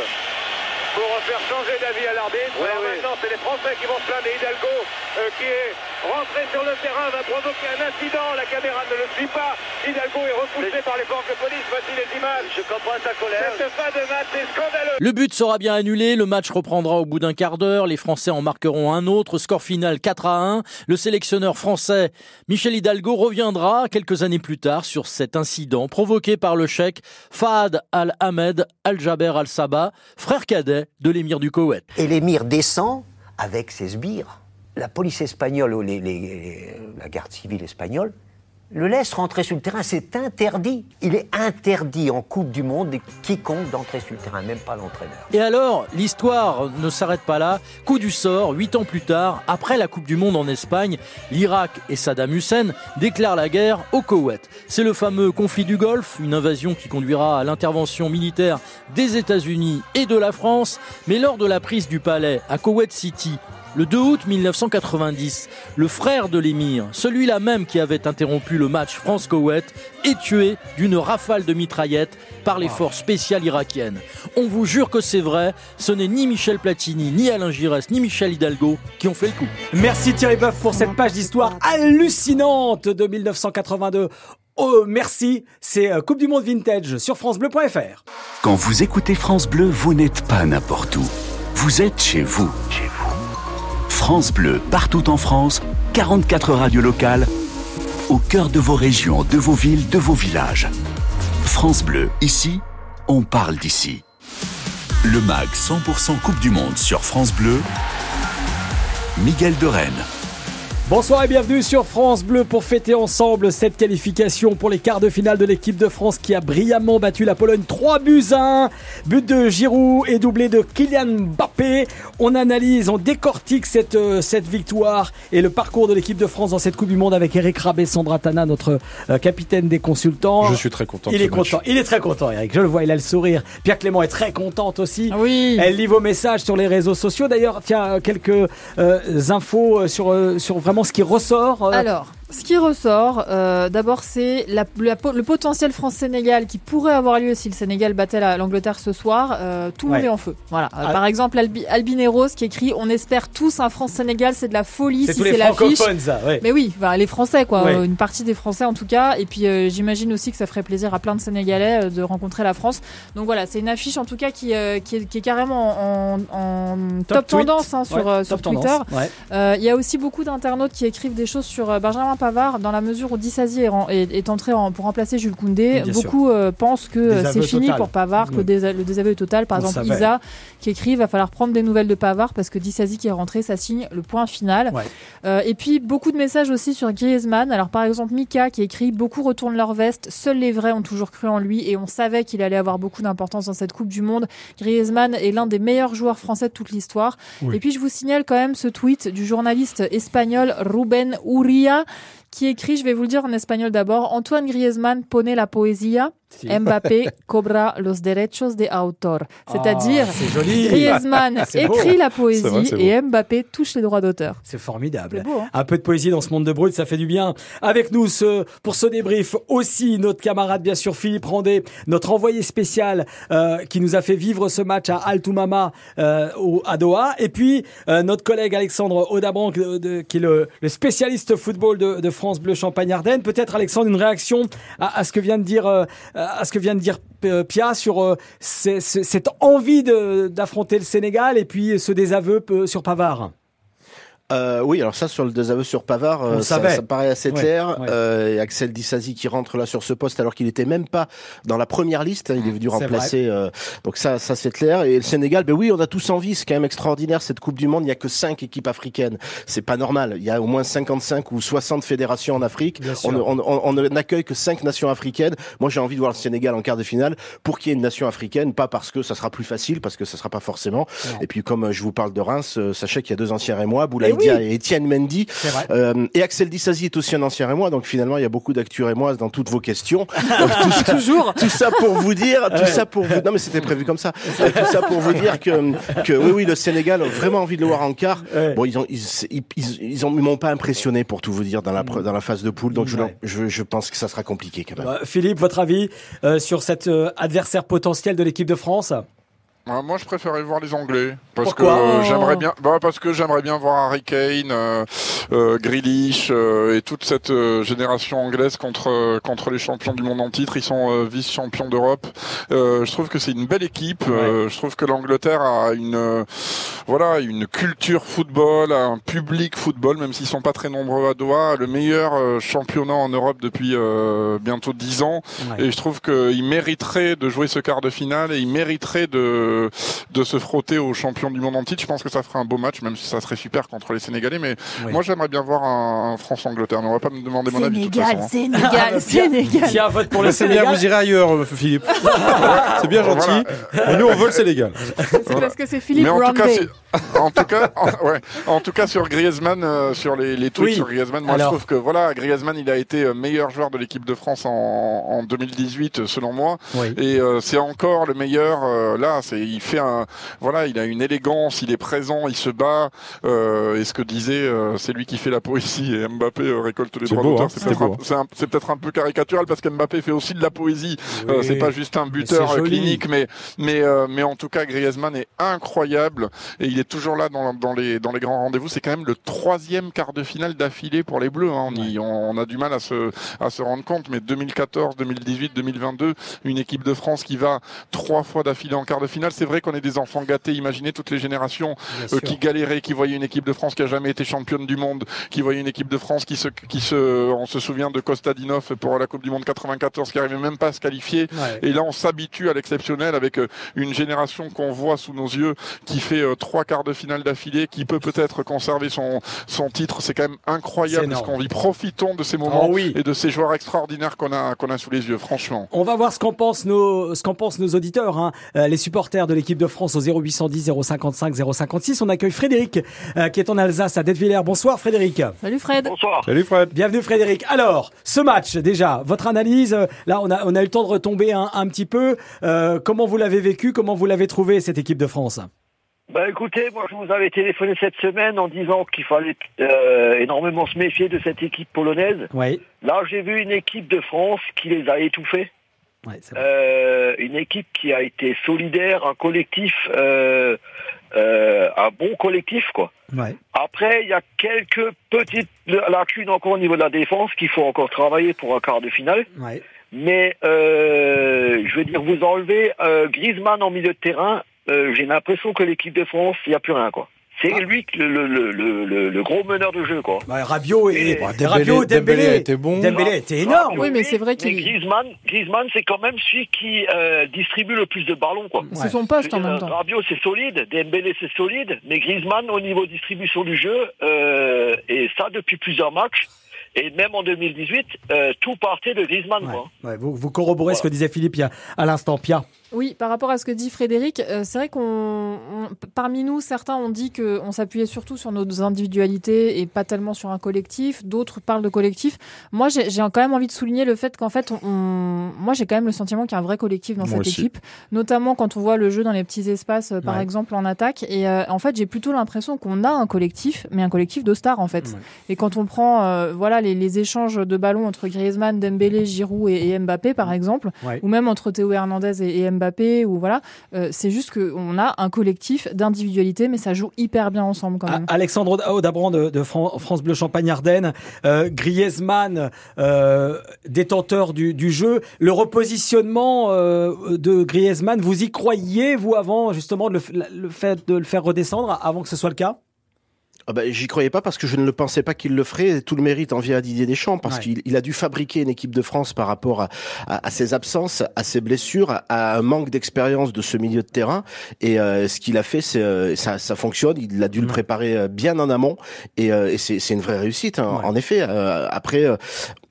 pour faire changer d'avis à l'arbitre. maintenant, c'est les Français qui vont se plaindre. Hidalgo, euh, qui est rentré sur le terrain, va provoquer un incident. La caméra ne le suit pas. Hidalgo est repoussé par les forces de police. Voici les images. Je comprends sa colère. Cette fin de match est scandaleuse. Le but sera bien annulé. Le match reprendra au bout d'un quart d'heure. Les Français en marqueront un autre. Score final 4 à 1. Le sélectionneur français Michel Hidalgo reviendra quelques années plus tard sur cet incident provoqué par le chèque Fahad Al-Ahmed Al-Jaber Al-Sabah, frère cadet de l'émir du Koweït. Et l'émir descend avec ses sbires. La police espagnole ou la garde civile espagnole le laisse rentrer sur le terrain. C'est interdit. Il est interdit en Coupe du Monde de quiconque d'entrer sur le terrain, même pas l'entraîneur. Et alors, l'histoire ne s'arrête pas là. Coup du sort, huit ans plus tard, après la Coupe du Monde en Espagne, l'Irak et Saddam Hussein déclarent la guerre au Koweït. C'est le fameux conflit du Golfe, une invasion qui conduira à l'intervention militaire des États-Unis et de la France. Mais lors de la prise du palais à Koweït City, le 2 août 1990, le frère de l'émir, celui-là même qui avait interrompu le match France-Koweït, est tué d'une rafale de mitraillettes par les forces spéciales irakiennes. On vous jure que c'est vrai, ce n'est ni Michel Platini, ni Alain Giresse, ni Michel Hidalgo qui ont fait le coup. Merci Thierry Boeuf pour cette page d'histoire hallucinante de 1982. Oh, merci, c'est euh, Coupe du Monde Vintage sur francebleu.fr. Quand vous écoutez France Bleu, vous n'êtes pas n'importe où. Vous êtes chez vous. Chez vous. France Bleu, partout en France, 44 radios locales, au cœur de vos régions, de vos villes, de vos villages. France Bleu, ici, on parle d'ici. Le MAG 100% Coupe du Monde sur France Bleu, Miguel de Rennes. Bonsoir et bienvenue sur France Bleu pour fêter ensemble cette qualification pour les quarts de finale de l'équipe de France qui a brillamment battu la Pologne 3 buts à 1. But de Giroud et doublé de Kylian Mbappé. On analyse, on décortique cette, euh, cette victoire et le parcours de l'équipe de France dans cette Coupe du Monde avec Eric Rabé, Sandra Tana, notre euh, capitaine des consultants. Je suis très content. Il est content. Il est très content, Eric. Je le vois, il a le sourire. Pierre Clément est très contente aussi. Ah oui. Elle lit vos messages sur les réseaux sociaux. D'ailleurs, tiens, quelques euh, infos sur, sur vraiment ce qui ressort euh, Alors, ce qui ressort, euh, d'abord, c'est le potentiel France-Sénégal qui pourrait avoir lieu si le Sénégal battait l'Angleterre ce soir. Euh, tout le monde est en feu. Voilà. Euh, ah. Par exemple, Albi, Albineros qui écrit On espère tous un France-Sénégal, c'est de la folie si c'est l'affiche. Ouais. Mais oui, les Français, quoi. Une partie des Français en tout cas. Et puis, j'imagine aussi que ça ferait plaisir à plein de Sénégalais de rencontrer la France. Donc voilà, c'est une affiche en tout cas qui, qui, est, carrément en, top, tendance hein, sur, sur Twitter. Il y a aussi beaucoup d'internautes qui écrivent des choses sur Benjamin Pavard, dans la mesure où Dissasi est, est, entré pour remplacer Jules Koundé, beaucoup euh, pensent que c'est fini pour Pavard, que le désaveu est total. Par exemple, Isa qui écrit il va falloir prendre des nouvelles de Pavard parce que Dissasi qui est rentré, ça signe le point final. Euh, et puis beaucoup de messages aussi sur Griezmann. Alors par exemple, Mika qui écrit beaucoup retournent leur veste, seuls les vrais ont toujours cru en lui et on savait qu'il allait avoir beaucoup d'importance dans cette Coupe du Monde. Griezmann est l'un des meilleurs joueurs français de toute l'histoire. Et puis je vous signale quand même ce tweet du journaliste espagnol Ruben Uria qui écrit, je vais vous le dire en espagnol d'abord, Antoine Griezmann pone la poesia Mbappé cobra los derechos de autor. C'est-à-dire, oh, Griezmann écrit la poésie et Mbappé touche les droits d'auteur. C'est formidable. Hein. Un peu de poésie dans ce monde de brut, ça fait du bien. Avec nous, ce, pour ce débrief, aussi notre camarade, bien sûr, Philippe Randé, notre envoyé spécial euh, qui nous a fait vivre ce match à Altoumama euh, à Doha. Et puis, euh, notre collègue Alexandre Audabran, qui est le, spécialiste football de, France Bleu Champagne-Ardenne. Peut-être, Alexandre, une réaction à, à, ce que vient de dire euh, à ce que vient de dire euh, Pia sur euh, cette envie d'affronter le Sénégal et puis ce désaveu sur Pavard euh, oui, alors ça sur le désaveu sur Pavard, euh, ça, ça, paraît assez clair. Euh, Axel Dissasi qui rentre là sur ce poste alors qu'il était même pas dans la première liste, hein, il est venu remplacer. Euh, donc ça, ça c'est clair. Et le Sénégal, ben oui, on a tous envie. C'est quand même extraordinaire cette Coupe du Monde. Il y a que cinq équipes africaines. C'est pas normal. Il y a au moins 55 ou 60 fédérations en Afrique. On, on, on, n'accueille que cinq nations africaines. Moi, j'ai envie de voir le Sénégal en quart de finale pour qu'il y ait une nation africaine, pas parce que ça sera plus facile, parce que ça sera pas forcément. Et puis comme je vous parle de Reims, sachez qu'il y a deux anciens Rémois, Boulaye et Étienne Mendy. Euh, et Axel Dissasi est aussi un ancien Rémois, donc finalement il y a beaucoup d'actu Rémois dans toutes vos questions. tout ça, Toujours. Tout ça pour vous dire, tout ça pour vous. Non mais c'était prévu comme ça. Euh, tout ça pour vous dire que que oui oui le Sénégal a vraiment envie de le voir en quart. Bon ils ont ils, ils, ils, ont m'ont pas impressionné pour tout vous dire dans la dans la phase de poule, donc je, je, je pense que ça sera compliqué quand même. Bah, Philippe, votre avis euh, sur cet adversaire potentiel de l'équipe de France? Moi, je préférais voir les Anglais parce que euh, j'aimerais bien, bah, parce que j'aimerais bien voir Harry Kane, euh, euh Grealish euh, et toute cette génération anglaise contre contre les champions du monde en titre. Ils sont vice-champions d'Europe. je trouve que c'est une belle équipe. je trouve que l'Angleterre a une voilà une culture football, un public football, même s'ils sont pas très nombreux à Doha. Le meilleur championnat en Europe depuis bientôt dix ans. Et je trouve qu'ils mériteraient de jouer ce quart de finale et ils mériteraient de de, se frotter aux champions du monde en titre. Je pense que ça ferait un beau match, même si ça serait super contre les Sénégalais. Mais moi, j'aimerais bien voir un, France-Angleterre. Mais on va pas me demander mon avis. Sénégal, hein. Sénégal, Sénégal. S'il y a un vote pour le Sénégal, vous irez ailleurs, euh, Philippe. c'est bien gentil. Mais nous, on veut le Sénégal. C'est parce que c'est Philippe Randé. En tout cas, en, ouais, en tout cas sur Griezmann, euh, sur les, les tweets sur Griezmann, moi je trouve que voilà, Griezmann, il a été euh, meilleur joueur de l'équipe de France en, en 2018 selon moi, et c'est encore le meilleur. là, c'est il fait un, voilà, il a une élégance, il est présent, il se bat. Euh, et ce que disait, euh, c'est lui qui fait la poésie et Mbappé euh, récolte les droits d'auteur. Hein, c'est peut-être un, peu caricatural parce qu'Mbappé fait aussi de la poésie. Euh, c'est pas juste un buteur clinique, mais mais mais en tout cas, Griezmann est incroyable et il est toujours là dans, dans les dans les grands rendez-vous. C'est quand même le troisième quart de finale d'affilée pour les Bleus. Hein. On, on, a du mal à se à se rendre compte, mais 2014, 2018, 2022, une équipe de France qui va trois fois d'affilée en quart de finale c'est vrai qu'on est des enfants gâtés. Imaginez toutes les générations qui galéraient, qui voyaient une équipe de France qui a jamais été championne du monde, qui voyaient une équipe de France qui se, qui se, on se souvient de Kostadinov pour la Coupe du Monde 94, qui arrivait même pas à se qualifier. Et là, on s'habitue à l'exceptionnel avec une génération qu'on voit sous nos yeux qui fait trois quarts de finale d'affilée, qui peut peut-être conserver son, son titre. C'est quand même incroyable ce qu'on vit. Profitons de ces moments oh et de ces joueurs extraordinaires qu'on a, qu'on a sous les yeux, franchement. On va voir ce qu'en pensent nos, ce qu'en pensent nos auditeurs, hein. Euh, les supporters de l'équipe de France au 0810 055 056. On accueille Frédéric euh, qui est en Alsace à Dettvillers. Bonsoir Frédéric. Salut Fred. Bonsoir. Salut Fred. Bienvenue Frédéric. Alors, ce match déjà, votre analyse, euh, là on a, on a eu le temps de retomber un, un petit peu. comment vous l'avez vécu? Comment vous l'avez trouvé cette équipe de France? Bah écoutez, moi je vous avais téléphoné cette semaine en disant qu'il fallait euh, énormément se méfier de cette équipe polonaise. Oui. Là j'ai vu une équipe de France qui les a étouffés. Ouais, euh, une équipe qui a été solidaire, un collectif, euh, euh, un bon collectif quoi. Ouais. Après il y a quelques petites lacunes encore au niveau de la défense qu'il faut encore travailler pour un quart de finale. Ouais. Mais euh, je veux dire, vous enlevez euh, Griezmann en milieu de terrain, euh, j'ai l'impression que l'équipe de France, il n'y a plus rien, quoi. C'est ah. lui le, le, le, le, gros meneur de jeu, quoi. Bah, Rabiot et, Rabiot, Dembélé, était bon. Dembélé était énorme. oui, mais c'est vrai qu'il. Griezmann, Griezmann, c'est quand même celui qui euh, distribue le plus de ballons, quoi. C'est son poste en même temps. Rabiot, c'est solide. Dembélé, c'est solide. Mais Griezmann, au niveau distribution du jeu, euh, et ça depuis plusieurs matchs. Et même en 2018, euh, tout partait de Griezmann. Quoi. Ouais, vous, vous corroborez ce que disait Philippe à l'instant, Pia. Oui, par rapport à ce que dit Frédéric, euh, c'est vrai qu'on, parmi nous, certains ont dit qu'on s'appuyait surtout sur nos individualités et pas tellement sur un collectif. D'autres parlent de collectif. Moi, j'ai quand même envie de souligner le fait qu'en fait, on, moi, j'ai quand même le sentiment qu'il y a un vrai collectif dans cette équipe, notamment quand on voit le jeu dans les petits espaces, euh, par exemple en attaque. Et euh, en fait, j'ai plutôt l'impression qu'on a un collectif, mais un collectif de stars en fait. Et quand on prend, voilà, les, les, échanges de ballons entre Griezmann, Dembélé, Giroud et, Mbappé, par exemple, ou même entre Théo Hernandez et, et Mbappé ou voilà. Euh, c'est juste qu'on a un collectif d'individualité, mais ça joue hyper bien ensemble quand même. Alexandre Audabran de, France Bleu Champagne Ardenne, euh, Griezmann, euh, détenteur du, jeu, le repositionnement de Griezmann, vous y croyiez vous avant justement le fait de le faire redescendre avant que ce soit le cas? Ah bah, J'y croyais pas parce que je ne le pensais pas qu'il le ferait. Tout le mérite en vient à Didier Deschamps parce qu'il a dû fabriquer une équipe de France par rapport à, à, ses absences, à ses blessures, à, un manque d'expérience de ce milieu de terrain. Et euh, ce qu'il a fait, c'est euh, ça, ça fonctionne. Il a dû le préparer euh, bien en amont et, et c'est une vraie réussite. Hein. En effet, après,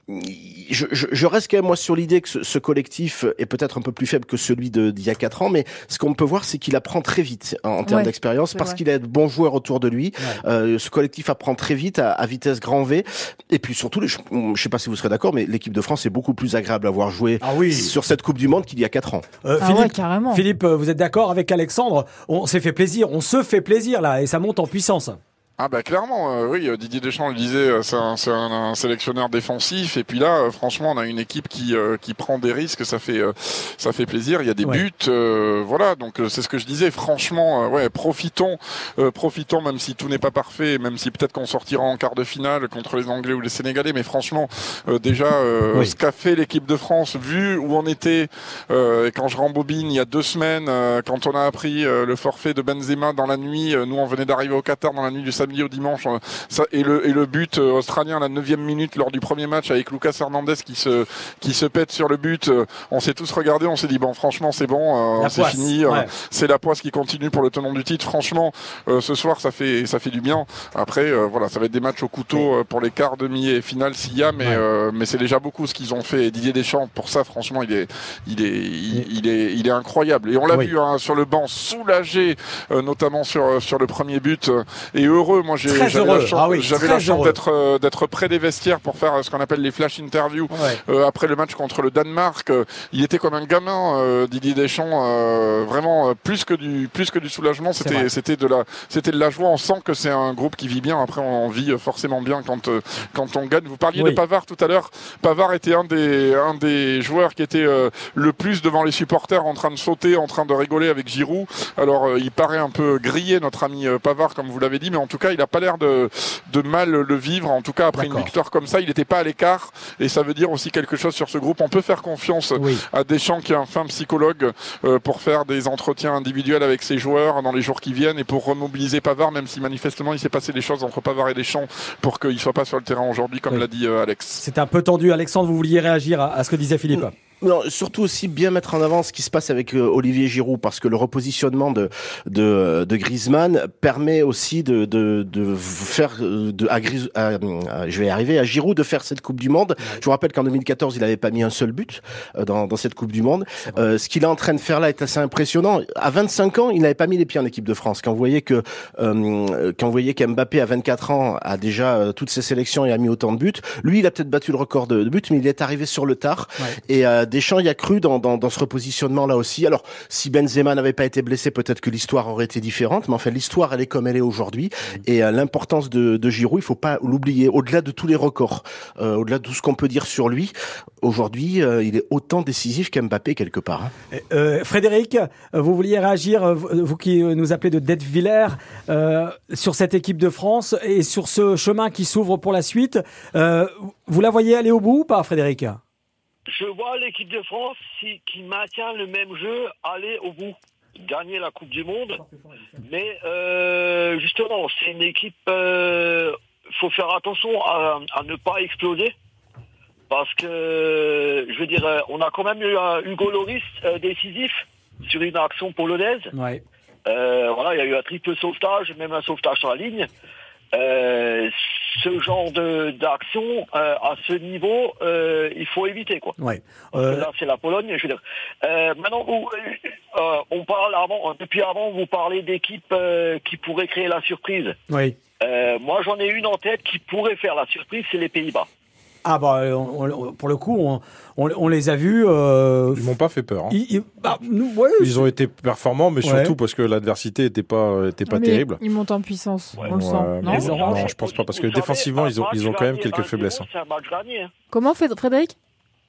je, je, je, reste quand même moi sur l'idée que ce, ce, collectif est peut-être un peu plus faible que celui d'il y a quatre ans, mais ce qu'on peut voir, c'est qu'il apprend très vite en, termes d'expérience parce qu'il a de bons joueurs autour de lui. Euh, ce collectif apprend très vite à, à, vitesse grand V. Et puis surtout, je, je sais pas si vous serez d'accord, mais l'équipe de France est beaucoup plus agréable à voir jouer ah oui. sur cette Coupe du Monde qu'il y a quatre ans. Euh, ah Philippe, carrément. Philippe, vous êtes d'accord avec Alexandre? On s'est fait plaisir, on se fait plaisir là, et ça monte en puissance. Ah bah clairement, euh, oui, euh, Didier Deschamps le disait, euh, c'est un, un, un, sélectionneur défensif et puis là, franchement, on a une équipe qui qui prend des risques, ça fait ça fait plaisir. Il y a des buts, voilà. Donc c'est ce que je disais. Franchement, ouais, profitons, profitons, même si tout n'est pas parfait, même si peut-être qu'on sortira en quart de finale contre les Anglais ou les Sénégalais, mais franchement, déjà ce qu'a fait l'équipe de France, vu où on était, et quand je rembobine, il y a deux semaines, quand on a appris le forfait de Benzema dans la nuit, nous on venait d'arriver au Qatar dans la nuit du samedi au dimanche. Hein. Ça, et, le, et le but euh, australien à la neuvième minute lors du premier match avec Lucas Hernandez qui se, qui se pète sur le but. Euh, on s'est tous regardé, on s'est dit bon franchement c'est bon, euh, c'est fini. c'est la poisse qui continue pour le tenant du titre. Franchement, ce soir ça fait ça fait du bien. Après voilà, ça va être des matchs au couteau pour les quarts, demi et finale s'il y a, mais mais c'est déjà beaucoup ce qu'ils ont fait. Didier Deschamps pour ça franchement il est il est il, est il est incroyable. Et on l'a vu hein, sur le banc soulagé, notamment sur sur le premier but et heureux moi, j'ai, j'avais la chance, ah j'avais la chance d'être euh, d'être près des vestiaires pour faire euh, ce qu'on appelle les flash interviews euh, après le match contre le Danemark. il était comme un gamin, Didier Deschamps, vraiment plus que du plus que du soulagement. C'était c'était de la c'était de la joie. On sent que c'est un groupe qui vit bien. Après, on vit forcément bien quand quand on gagne. Vous parliez de Pavard tout à l'heure. Pavard était un des un des joueurs qui était le plus devant les supporters, en train de sauter, en train de rigoler avec Giroud. Alors, il paraît un peu grillé, notre ami Pavard, comme vous l'avez dit, mais en tout cas cas, il n'a pas l'air de, de mal le vivre. En tout cas, après une victoire comme ça, il n'était pas à l'écart. Et ça veut dire aussi quelque chose sur ce groupe. On peut faire confiance à Deschamps, qui est un fin psychologue, euh, pour faire des entretiens individuels avec ses joueurs dans les jours qui viennent et pour remobiliser Pavard, même si manifestement il s'est passé des choses entre Pavard et Deschamps pour qu'il soit pas sur le terrain aujourd'hui, comme l'a dit euh, Alex. C'est un peu tendu. Alexandre, vous vouliez réagir à, à ce que disait Philippe? Non, surtout aussi bien mettre en avant ce qui se passe avec euh, Olivier Giroud, parce que le repositionnement de de, de Griezmann permet aussi de de, de faire de à, je vais arriver à Giroud de faire cette Coupe du Monde. Je vous rappelle qu'en 2014, il n'avait pas mis un seul but euh, dans, dans cette Coupe du Monde. Euh, ce qu'il est en train de faire là est assez impressionnant. À 25 ans, il n'avait pas mis les pieds en équipe de France. Quand vous voyez que euh, quand vous voyez qu'Mbappé à 24 ans a déjà toutes ses sélections et a mis autant de buts, lui, il a peut-être battu le record de, buts, mais il est arrivé sur le tard et Deschamps y a cru dans, dans, dans ce repositionnement là aussi. Alors, si Benzema n'avait pas été blessé, peut-être que l'histoire aurait été différente, mais enfin, l'histoire, elle est comme elle est aujourd'hui. Et euh, l'importance de, de Giroud, il faut pas l'oublier. Au-delà de tous les records, euh, au-delà de tout ce qu'on peut dire sur lui, aujourd'hui, euh, il est autant décisif qu'Mbappé quelque part. Hein. Frédéric, vous vouliez réagir, vous qui nous appelez de Villers, sur cette équipe de France et sur ce chemin qui s'ouvre pour la suite. vous la voyez aller au bout ou pas, Frédéric? Je vois l'équipe de France qui maintient le même jeu aller au bout, gagner la Coupe du Monde. Mais euh, justement, c'est une équipe. Il euh, faut faire attention à, ne pas exploser. Parce que, je veux dire, on a quand même eu un Hugo Loris euh, décisif sur une action polonaise. Ouais. voilà, il y a eu un triple sauvetage, même un sauvetage sur la ligne. Euh, ce genre de d'action euh, à ce niveau, euh, il faut éviter quoi. Ouais. là, c'est la Pologne. Je veux dire. maintenant, on parle avant, depuis avant, vous parlez d'équipes qui pourraient créer la surprise. Oui. moi, j'en ai une en tête qui pourrait faire la surprise, c'est les Pays-Bas. Ah bah pour le coup on, on, les a vus. Euh, ils m'ont pas fait peur. Hein. Ils, bah, nous, ils ont été performants, mais surtout parce que l'adversité était pas était pas terrible. Ils montent en puissance, on le sent. Non, non, je pense pas parce que défensivement ils ont ils ont quand même quelques faiblesses. Hein. Comment fait Frédéric?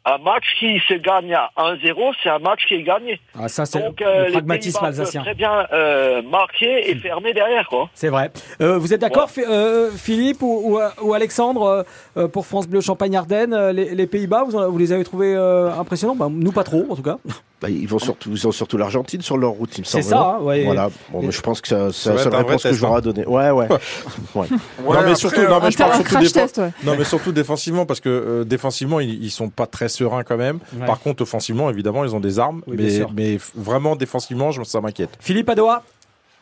Un match qui se gagne à 1-0, c'est un match qui est gagné. Ah, ça, c'est le euh, pragmatisme alsacien. Très bien euh, marqué et fermé derrière, quoi. C'est vrai. Euh, vous êtes d'accord, Philippe ou, ou, Alexandre, pour France Bleu Champagne-Ardenne, les, les Pays-Bas, vous, vous, les avez trouvés impressionnants? Bah, Nous, pas trop, en tout cas. Bah, ils vont surtout, ils ont surtout l'Argentine sur leur route, il me semble. C'est ça, ouais. Voilà. Bon, je pense que c'est la seule réponse que je leur ai donnée. Ouais, ouais. ouais. non, mais surtout, non, mais je parle surtout test, non, mais surtout défensivement, parce que défensivement, ils, ils sont pas très sereins quand même. Par contre, offensivement, évidemment, ils ont des armes, mais, mais, vraiment défensivement, ça m'inquiète. Philippe Adoa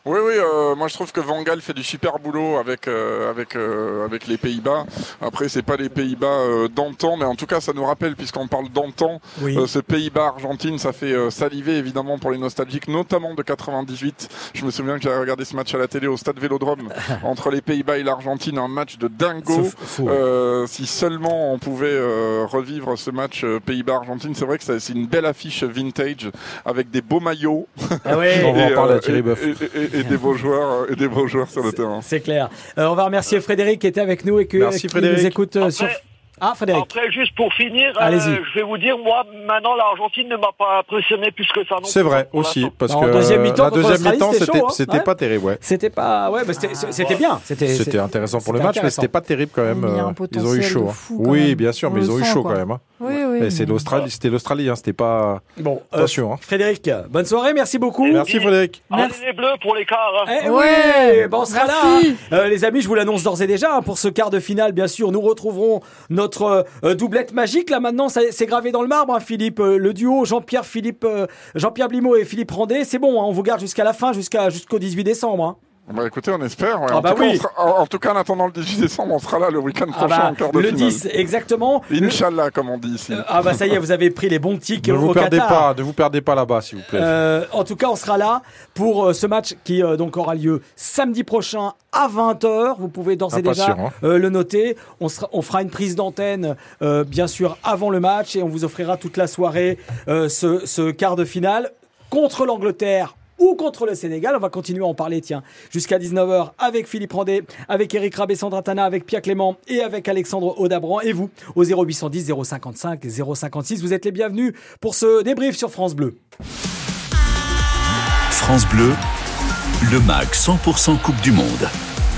oui, oui, euh, moi je trouve que Van Gaal fait du super boulot avec euh, avec euh, avec les Pays-Bas. Après, c'est pas les Pays-Bas euh, d'antan, mais en tout cas, ça nous rappelle, puisqu'on parle d'antan, ce Pays-Bas-Argentine, ça fait saliver évidemment pour les nostalgiques, notamment de 98. Je me souviens que j'avais regardé ce match à la télé au stade Vélodrome entre les Pays-Bas et l'Argentine, un match de dingo. si seulement on pouvait revivre ce match Pays-Bas-Argentine, c'est vrai que c'est une belle affiche vintage avec des beaux maillots. Ah ouais. on va en parler à Thierry Boeuf et des beaux joueurs euh, et des beaux joueurs sur le terrain. C'est clair. Euh, on va remercier Frédéric qui était avec nous et que, qui nous écoute euh, sur. Ah, Frédéric. Après, juste pour finir, je vais vous dire, moi, maintenant, l'Argentine ne m'a pas impressionné plus que ça. C'est vrai, aussi, parce que deuxième la deuxième mi-temps, c'était hein. pas terrible, ouais. C'était pas, ouais, c'était bien. C'était intéressant pour le match, mais c'était pas terrible quand même. Ils ont eu chaud. Hein. Oui, bien sûr, mais ils ont eu chaud quand même. Hein. Oui, oui. C'est l'Australie, c'était l'Australie, hein, c'était pas. Bon, euh, attention. Hein. Frédéric, bonne soirée, merci beaucoup. Merci Frédéric. Merci les bleus pour les quarts. Hein. Eh, ouais, bon, on sera là. Euh, les amis, je vous l'annonce d'ores et déjà hein, pour ce quart de finale. Bien sûr, nous retrouverons notre euh, doublette magique. Là maintenant, c'est gravé dans le marbre, hein, Philippe. le duo Jean-Pierre Philippe, Jean-Pierre Blimeau et Philippe Randé, c'est bon. on vous garde jusqu'à la fin, jusqu'à jusqu'au 18 décembre. Bah écoutez, on espère. Ah, bah en, tout cas, en, attendant le 18 décembre, on sera là le week-end ah, prochain bah, Le 10, exactement. Inch'Allah, comme on dit ici. Euh, ah bah ça y est, vous avez pris les bons tics ne vous perdez Pas, ne vous perdez pas là-bas, s'il vous plaît. Euh, en tout cas, on sera là pour euh, ce match qui donc aura lieu samedi prochain à 20h. Vous pouvez d'ores et déjà hein. le noter. On, sera, on fera une prise d'antenne, bien sûr, avant le match et on vous offrira toute la soirée ce, ce quart de finale contre l'Angleterre ou contre le Sénégal. On va continuer à en parler, tiens, jusqu'à 19h avec Philippe Randé, avec Eric Rabé, Sandra Tana, avec Pierre Clément et avec Alexandre Audabran et vous au 0810 055 056. Vous êtes les bienvenus pour ce débrief sur France Bleu. France Bleu, le MAC 100% Coupe du Monde.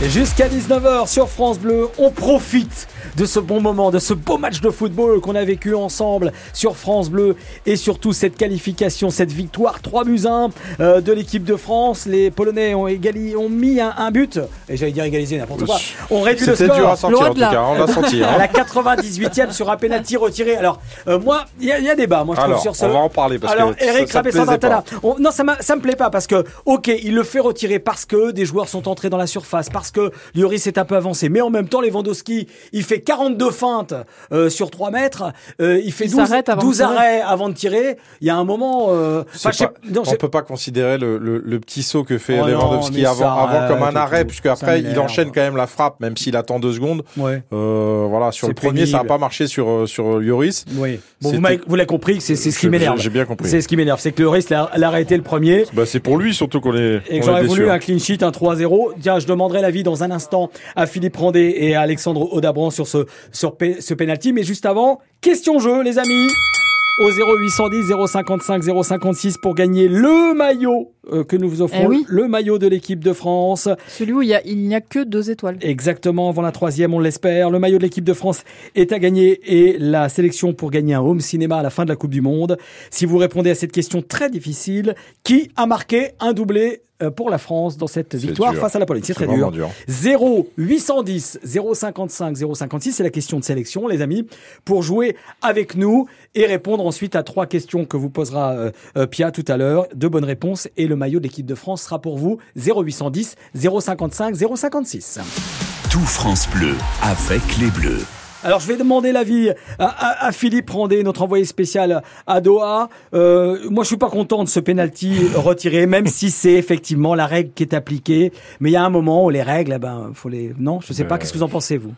Jusqu'à 19h sur France Bleu, on profite de ce bon moment, de ce beau match de football qu'on a vécu ensemble sur France Bleu et surtout cette qualification, cette victoire 3 buts 1 euh, de l'équipe de France. Les Polonais ont, égali, ont mis un, but, et j'allais dire égalisé n'importe quoi. On réduit le score. dur à sentir en tout cas, on l'a senti. Hein. À la 98e sur un penalty retiré. Alors euh, moi, il y, a débat, moi je trouve sur ça. On va en parler parce Alors, que Eric ça, non ça, ça me plaît pas parce que ok, il le fait retirer parce que des joueurs sont entrés dans la surface, parce que Lloris est un peu avancé, mais en même temps Lewandowski, il fait 42 feintes euh, sur 3 mètres, euh, il fait 12, 12 arrêts avant de tirer. Il y a un moment. Euh, non, on peut pas considérer le, le, le, petit saut que fait oh Lewandowski avant, avant comme un arrêt, puisque après il enchaîne quand même la frappe, même s'il attend deux secondes. Ouais. Euh, voilà, sur le premier, ça n'a pas marché sur sur Lloris. Oui. Bon, vous l'avez compris, c'est ce qui m'énerve. J'ai bien compris. C'est ce qui m'énerve, c'est que Lloris l'a arrêté le premier. Bah, c'est pour lui surtout qu'on est. Et que j'aurais voulu un clean sheet, un 3-0. Tiens, je demanderai l'avis dans un instant à Philippe Randé et à Alexandre Audabran sur ce sur ce penalty. Mais juste avant, question jeu, les amis au 0810 055 056 pour gagner le maillot euh, que nous vous offrons, eh le maillot de l'équipe de France. Celui où il, n'y a, que deux étoiles. Exactement, avant la troisième, on l'espère. Le maillot de l'équipe de France est à gagner et la sélection pour gagner un home cinéma à la fin de la Coupe du Monde. Si vous répondez à cette question très difficile, qui a marqué un doublé pour la France dans cette victoire face à la Pologne. C'est très dur. dur. 0 810 055 056, c'est la question de sélection, les amis, pour jouer avec nous et répondre ensuite à trois questions que vous posera euh, euh, Pia tout à l'heure. De bonnes réponses et le maillot de l'équipe de France sera pour vous 0810 055 056. Tout France Bleu avec les Bleus. Alors je vais demander l'avis à, à, Philippe Randé, notre envoyé spécial à Doha. Euh, moi je suis pas content de ce penalty retiré, même si c'est effectivement la règle qui est appliquée. Mais il y a un moment où les règles, eh ben faut les. Non, je sais pas. Qu'est-ce que vous en pensez vous?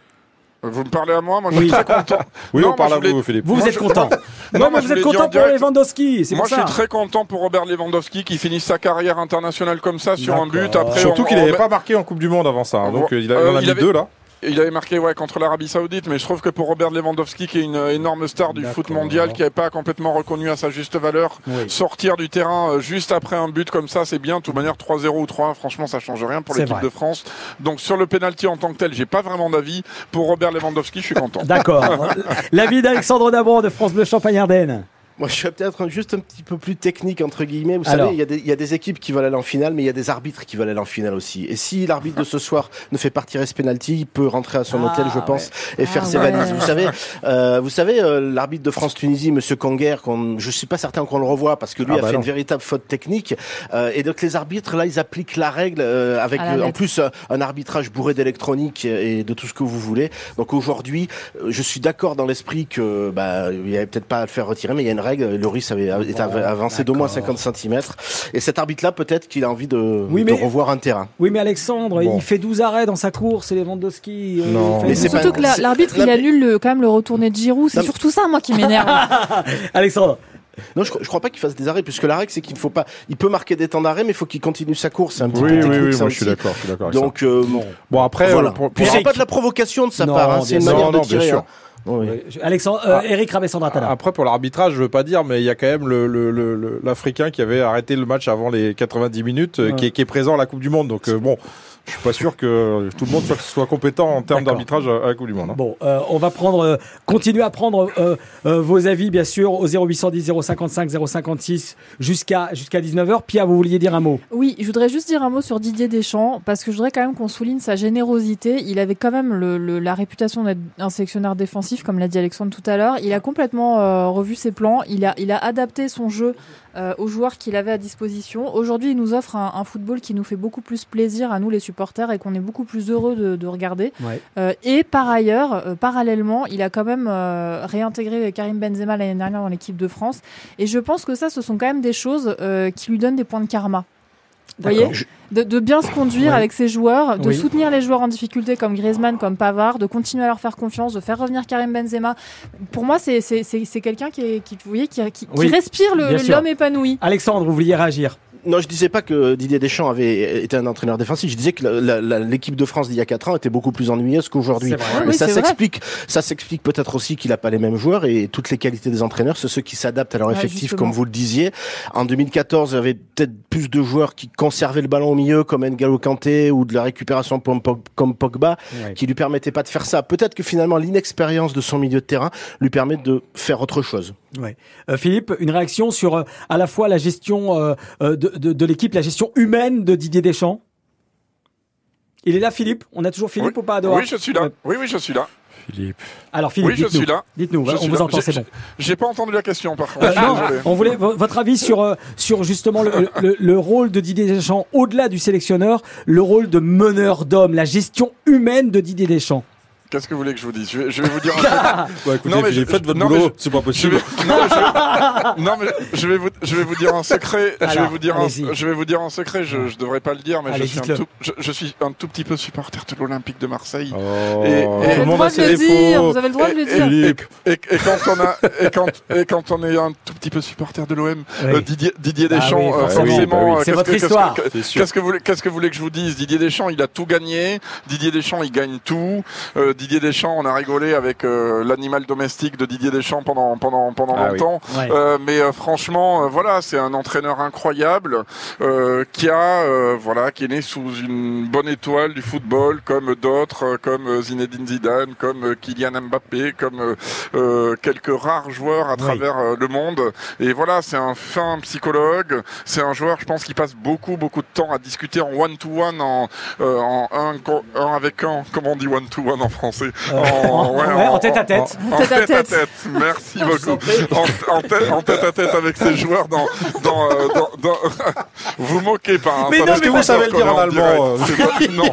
Vous me parlez à moi Moi, je suis très content. oui, on parle à vous, Philippe. Vous, vous êtes content. non, mais vous êtes content pour Lewandowski. Moi, je suis très content pour Robert Lewandowski qui finisse sa carrière internationale comme ça sur un but. Après, Surtout qu'il n'avait pas marqué en Coupe du Monde avant ça. Hein, donc, il, en a mis deux là. Il avait marqué ouais, contre l'Arabie Saoudite, mais je trouve que pour Robert Lewandowski, qui est une énorme star du foot mondial, qui n'est pas complètement reconnu à sa juste valeur, sortir du terrain euh, juste après un but comme ça, c'est bien. De toute manière, 3-0 ou 3 franchement, ça change rien pour l'équipe de France. Donc sur le penalty en tant que tel, j'ai pas vraiment d'avis. Pour Robert Lewandowski, je suis content. D'accord. L'avis d'Alexandre Dabron de France Bleu Champagne-Ardenne. Moi, je suis peut-être juste un petit peu plus technique, entre guillemets. Vous savez, il y, a des, équipes qui veulent aller en finale, mais il y a des arbitres qui veulent aller en finale aussi. Et si l'arbitre de ce soir ne fait pas tirer ce penalty, il peut rentrer à son hôtel, je ah, pense, et faire ah, ses valises. Vous savez, euh, vous savez, euh, l'arbitre de France-Tunisie, Monsieur Kanger, qu'on, je suis pas certain qu'on le revoie parce que lui ah, a bah fait une véritable faute technique. Euh, et donc les arbitres, là, ils appliquent la règle avec en plus un arbitrage bourré d'électronique et de tout ce que vous voulez. Donc aujourd'hui, je suis d'accord dans l'esprit que, bah, il y avait peut-être pas à le faire retirer, mais il y a une règle. Loris avait, avancé d'au moins 50 cm. Et cet arbitre-là, peut-être qu'il a envie de, revoir un terrain. Oui, mais Alexandre, il fait 12 arrêts dans sa course, et Lewandowski. Euh, non. Mais c'est surtout que l'arbitre, il annule le, quand même le retourné de Giroud. C'est surtout ça, moi, qui m'énerve. Alexandre. Non, je, je crois pas qu'il fasse des arrêts, puisque la règle c'est qu'il faut pas. Il peut marquer des temps d'arrêt, mais il faut qu'il continue sa course. Un petit oui, peu oui, oui, moi, je suis d'accord, je suis d'accord. Donc euh, bon. après, voilà. pour, pour... pas de la provocation de sa part. Hein, c'est une manière de tirer. Bien sûr. Hein. Alexandre, euh, ah. Eric Rabessandra Après, pour l'arbitrage, je veux pas dire, mais il y a quand même l'Africain le, le, qui avait arrêté le match avant les 90 minutes, euh, qui, est, qui, est, présent à la Coupe du Monde. Donc, euh, bon, je suis pas sûr que tout le monde soit, soit compétent en termes d'arbitrage à la Coupe du Monde. Hein. Bon, euh, on va prendre, euh, continuer à prendre euh, vos avis, bien sûr, au 0810 055 056 jusqu'à jusqu'à 19h. Pia, vous vouliez dire un mot? Oui, je voudrais juste dire un mot sur Didier Deschamps, parce que je voudrais quand même qu'on souligne sa générosité. Il avait quand même le, la réputation d'être un sélectionneur défensif, comme l'a dit Alexandre tout à l'heure. Il a complètement revu ses plans. Il a, il a adapté son jeu euh, aux joueurs qu'il avait à disposition. Aujourd'hui, il nous offre un, football qui nous fait beaucoup plus plaisir à nous les supporters et qu'on est beaucoup plus heureux de, regarder. Euh, et par ailleurs, euh, parallèlement, il a quand même réintégré Karim Benzema l'année dernière dans l'équipe de France. Et je pense que ça, ce sont quand même des choses qui lui donnent des points de karma. Vous voyez de, bien se conduire avec ses joueurs, de soutenir les joueurs en difficulté comme Griezmann, comme Pavard, de continuer à leur faire confiance, de faire revenir Karim Benzema. Pour moi, c'est quelqu'un qui, qui, qui, qui, respire l'homme épanoui. Alexandre, vous vouliez réagir Non, je disais pas que Didier Deschamps avait été un entraîneur défensif. Je disais que l'équipe de France d'il y a 4 ans était beaucoup plus ennuyeuse qu'aujourd'hui. Mais ça s'explique. Ça s'explique peut-être aussi qu'il n'a pas les mêmes joueurs et toutes les qualités des entraîneurs, c'est ceux qui s'adaptent à leur effectif, comme vous le disiez. En 2014, il y avait peut-être plus de joueurs qui conservaient le ballon au milieu, comme N'Golo Kanté, ou de la récupération comme Pogba, qui lui permettaient pas de faire ça. Peut-être que finalement l'inexpérience de son milieu de terrain lui permet de faire autre chose. Ouais. Euh, Philippe, une réaction sur euh, à la fois la gestion euh, de, de, de l'équipe, la gestion humaine de Didier Deschamps? Il est là, Philippe? On a toujours Philippe ou pas à Oui, je suis là. Oui, oui, je suis là. Philippe. Alors Philippe, oui, je suis là. Dites-nous, on vous entend, c'est bon. J'ai pas entendu la question par contre. on voulait votre avis sur sur justement le, le, le rôle de Didier Deschamps au-delà du sélectionneur, le rôle de meneur d'homme, la gestion humaine de Didier Deschamps? Qu'est-ce que vous voulez que je vous dise? Je vais, je vais vous dire. ouais, écoutez, non mais je, faites votre boulot, c'est pas possible. non, mais je vais vous, je vais vous dire un secret. Alors, je vais vous dire, un, je vais vous dire un secret. Je, je devrais pas le dire, mais je suis, un tout, je, je, suis un tout petit peu supporter de l'Olympique de Marseille. Oh, et, et, tout le monde a ses défauts. Vous avez le droit de le dire. Et, et, quand on a, et quand, et quand on est un tout petit peu supporter de l'OM, euh, Didier, Didier ah Deschamps, ah oui, forcément. Bah c'est votre histoire. Qu'est-ce que vous, qu'est-ce que vous voulez que je vous dise? Didier Deschamps, il a tout gagné. Didier Deschamps, il gagne tout. Didier Deschamps, on a rigolé avec euh, l'animal domestique de Didier Deschamps pendant pendant pendant ah longtemps. Euh, mais euh, franchement, voilà, c'est un entraîneur incroyable qui a voilà qui est né sous une bonne étoile du football, comme d'autres, comme Zinedine Zidane, comme Kylian Mbappé, comme quelques rares joueurs à travers le monde. Et voilà, c'est un fin psychologue. C'est un joueur, je pense, qui passe beaucoup beaucoup de temps à discuter en one to one, en en un, un avec un, comment on dit one to one en français. En, tête à tête. En, tête, à tête. Merci beaucoup. En, tête, à tête avec ces joueurs dans. dans, euh, dans, vous moquez pas. Hein, mais non, mais vous savez le dire en allemand. Euh. non.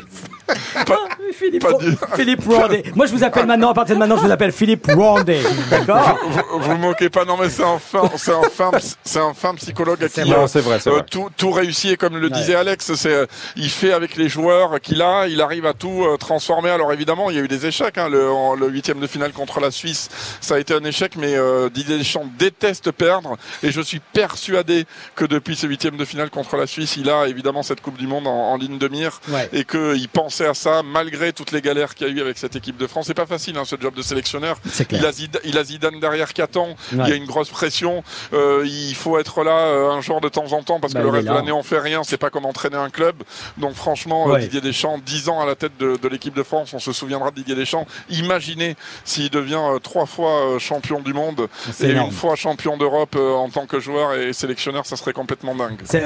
Philippe, Philippe Rondé. Moi, je vous appelle maintenant, à partir de maintenant, je vous appelle Philippe Rondé. D'accord vous, vous, moquez pas, non, mais c'est un fin, c'est un fin, c'est un fin psychologue à qui c'est vrai, euh, tout, tout réussit. Et comme le disait Alex, c'est, euh, il fait avec les joueurs qu'il a, il arrive à tout euh, transformer. Alors évidemment, il y a eu des échecs. Hein, le, le huitième de finale contre la Suisse, ça a été un échec, mais euh, Didier Deschamps déteste perdre. Et je suis persuadé que depuis ce huitième de finale contre la Suisse, il a évidemment cette Coupe du Monde en, en ligne de mire et qu'il pense à ça malgré toutes les galères qu'il y a eu avec cette équipe de France. C'est pas facile hein, ce job de sélectionneur. Il a, Zidane, il a Zidane derrière qui attend. Il y a une grosse pression. Euh, il faut être là euh, un jour de temps en temps parce que bah, le reste de l'année on fait rien. C'est pas comme entraîner un club. Donc franchement, euh, Didier Deschamps, 10 ans à la tête de, de l'équipe de France, on se souviendra de Didier Deschamps. Imaginez s'il devient euh, trois fois champion du monde et une fois champion d'Europe en tant que joueur et sélectionneur, ça serait complètement dingue. C'est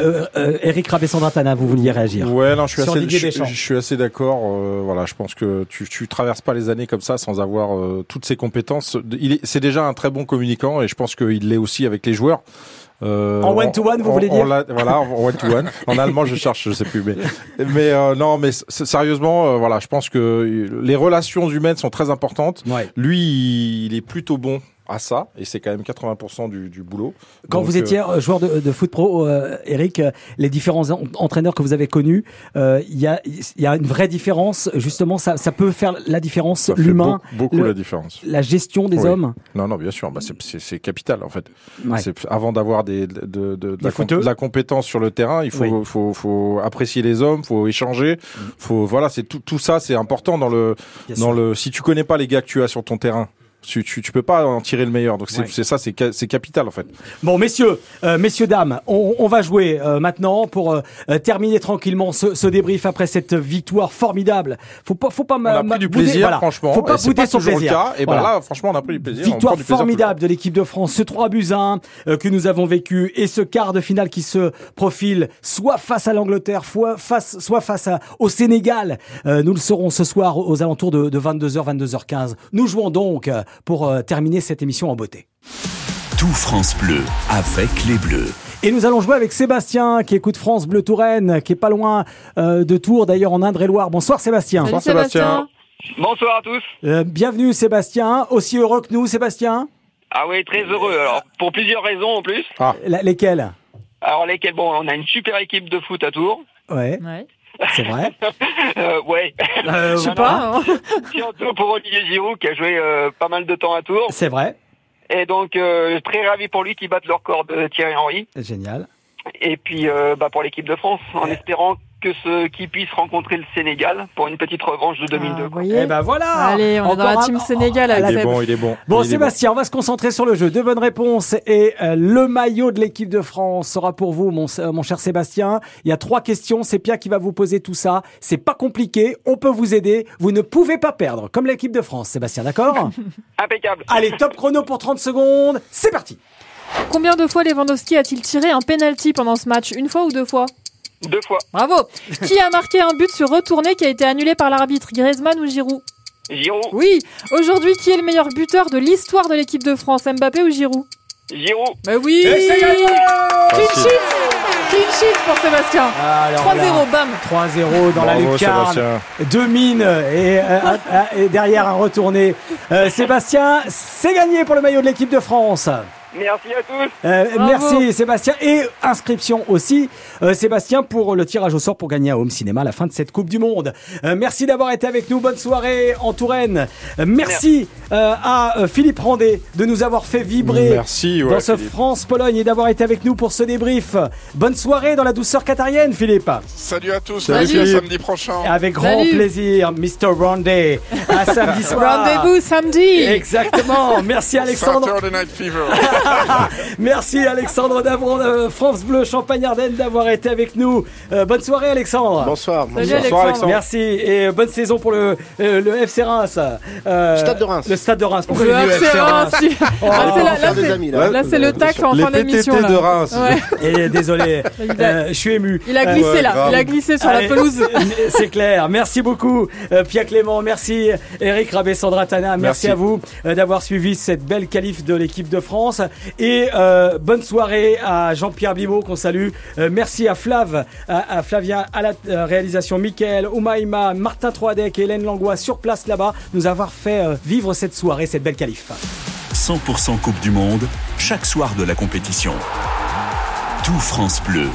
Eric Rabesson-Dantana, vous vouliez réagir Ouais, non, je suis assez, je, je, suis assez d'accord. Euh, voilà, je pense que tu, tu traverses pas les années comme ça sans avoir euh, toutes ses compétences. Il c'est déjà un très bon communicant et je pense qu'il l'est aussi avec les joueurs. Euh, en one to one, vous voulez dire Voilà, en one to one. en allemand, je cherche, je sais plus, mais mais euh, non, mais sérieusement, voilà, je pense que les relations humaines sont très importantes. Lui, il est plutôt bon à ça, et c'est quand même 80% du, du, boulot. Quand vous étiez euh, joueur de, de, foot pro, euh, Eric, euh, les différents entraîneurs que vous avez connus, il y, a, y a une vraie différence. Justement, ça, ça peut faire la différence, l'humain. Beaucoup, la différence. La gestion des hommes. Non, non, bien sûr. Bah, c'est capital en fait. Avant d'avoir des de, de, de, la, la, compétence sur le terrain, il faut, faut, faut apprécier les hommes, faut échanger, mm. faut voilà, c'est tout, tout ça, c'est important dans le dans le. Si tu connais pas les gars que tu as sur ton terrain tu, tu, tu, peux pas en tirer le meilleur. Donc c'est ça, c'est capital en fait. Bon, messieurs, euh, messieurs, dames, on, on va jouer euh, maintenant pour euh, terminer tranquillement ce, ce, débrief après cette victoire formidable. Faut pas, faut pas. On a pris du plaisir, voilà. franchement. Faut pas bouder son plaisir. Et ben là, franchement, on a pris du plaisir. Victoire formidable de l'équipe de France, ce 3 buts 1 que nous avons vécu et ce quart de finale qui se profile, soit face à l'Angleterre, soit face, soit face à, au Sénégal. nous le serons ce soir aux alentours de, de 22h, 22h15. Nous jouons donc pour euh, terminer cette émission en beauté. Tout France Bleu avec les Bleus. Et nous allons jouer avec Sébastien qui écoute France Bleu Touraine, qui est pas loin euh, de Tours, d'ailleurs en Indre-et-Loire. Bonsoir Sébastien. Bonsoir Sébastien. Bonsoir à tous. Euh, bienvenue Sébastien, aussi heureux que nous Sébastien. Ah oui, très heureux. Alors pour plusieurs raisons en plus. Ah. lesquelles? Alors lesquelles? Bon, on a une super équipe de foot à Tours. Ouais. ouais. C'est vrai? Euh, Ouais. Euh, je sais pas. Surtout pour Olivier Giroud qui a joué euh, pas mal de temps à Tours. C'est vrai. Et donc, euh, très ravi pour lui qui batte le record de Thierry Henry. Génial. Et puis bah, pour l'équipe de France, en espérant que ce qui puisse rencontrer le Sénégal pour une petite revanche de 2002. Ah, Et eh ben voilà Allez, on est dans la team Sénégal. il est bon, il est bon. Bon, Sébastien, on va se concentrer sur le jeu. Deux bonnes réponses et euh, le maillot de l'équipe de France sera pour vous, mon, euh, mon cher Sébastien. Il y a trois questions. C'est Pierre qui va vous poser tout ça. C'est pas compliqué. On peut vous aider. Vous ne pouvez pas perdre, comme l'équipe de France. Sébastien, d'accord? Impeccable. Allez, top chrono pour 30 secondes. C'est parti. Combien de fois Lewandowski a-t-il tiré un penalty pendant ce match? Une fois ou deux fois? Deux fois. Bravo. Qui a marqué un but sur retourné qui a été annulé par l'arbitre Griezmann ou Giroud Giroud. Oui. Aujourd'hui, qui est le meilleur buteur de l'histoire de l'équipe de France Mbappé ou Giroud Giroud. Bah oui. Clean sheet. Clean sheet pour Sébastien. 3-0, bam. 3-0 dans la lucarne. Deux mines et, euh, et, derrière un retourné. Euh, Sébastien, c'est gagné pour le maillot de l'équipe de France. Merci à tous. Euh, merci Sébastien et inscription aussi euh, Sébastien pour le tirage au sort pour gagner à Home Cinéma à la fin de cette Coupe du Monde. Euh, merci d'avoir été avec nous. Bonne soirée en Touraine. merci, à Philippe Randé de nous avoir fait vibrer merci, dans ce France-Pologne et d'avoir été avec nous pour ce débrief. Bonne soirée dans la douceur qatarienne, Philippe. Salut à tous. Salut, samedi prochain. Avec grand plaisir, Mr. Randé. À samedi soir. Rendez-vous samedi. Exactement. Merci Alexandre. Saturday Night Fever. Merci Alexandre Davron de France Bleu Champagne Ardenne d'avoir été avec nous. Euh, bonne soirée Alexandre. Bonsoir. Bonsoir Alexandre. Merci et bonne saison pour le, euh, le FC Reims. Euh, stade de Reims. Le stade de Reims. Pour le, FC Reims. Oh, là, c'est le tacle en fin d'émission. Les de Reims. Et désolé, je suis ému. Il a glissé là. Il a glissé sur la pelouse. C'est clair. Merci beaucoup Pierre Clément. Merci Eric Rabé, Sandra Tana. Merci, à vous d'avoir suivi cette belle qualif de l'équipe de France. Et euh, bonne soirée à Jean-Pierre Bimo qu'on salue. Euh, merci à Flav, à, Flavien, à la euh, réalisation, Mickaël, Oumaïma, Martin Troadec et Hélène Langlois sur place là-bas, nous avoir fait vivre cette soirée, cette belle qualif. 100% Coupe du Monde, chaque soir de la compétition. Tout France Bleu,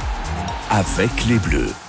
avec les Bleus.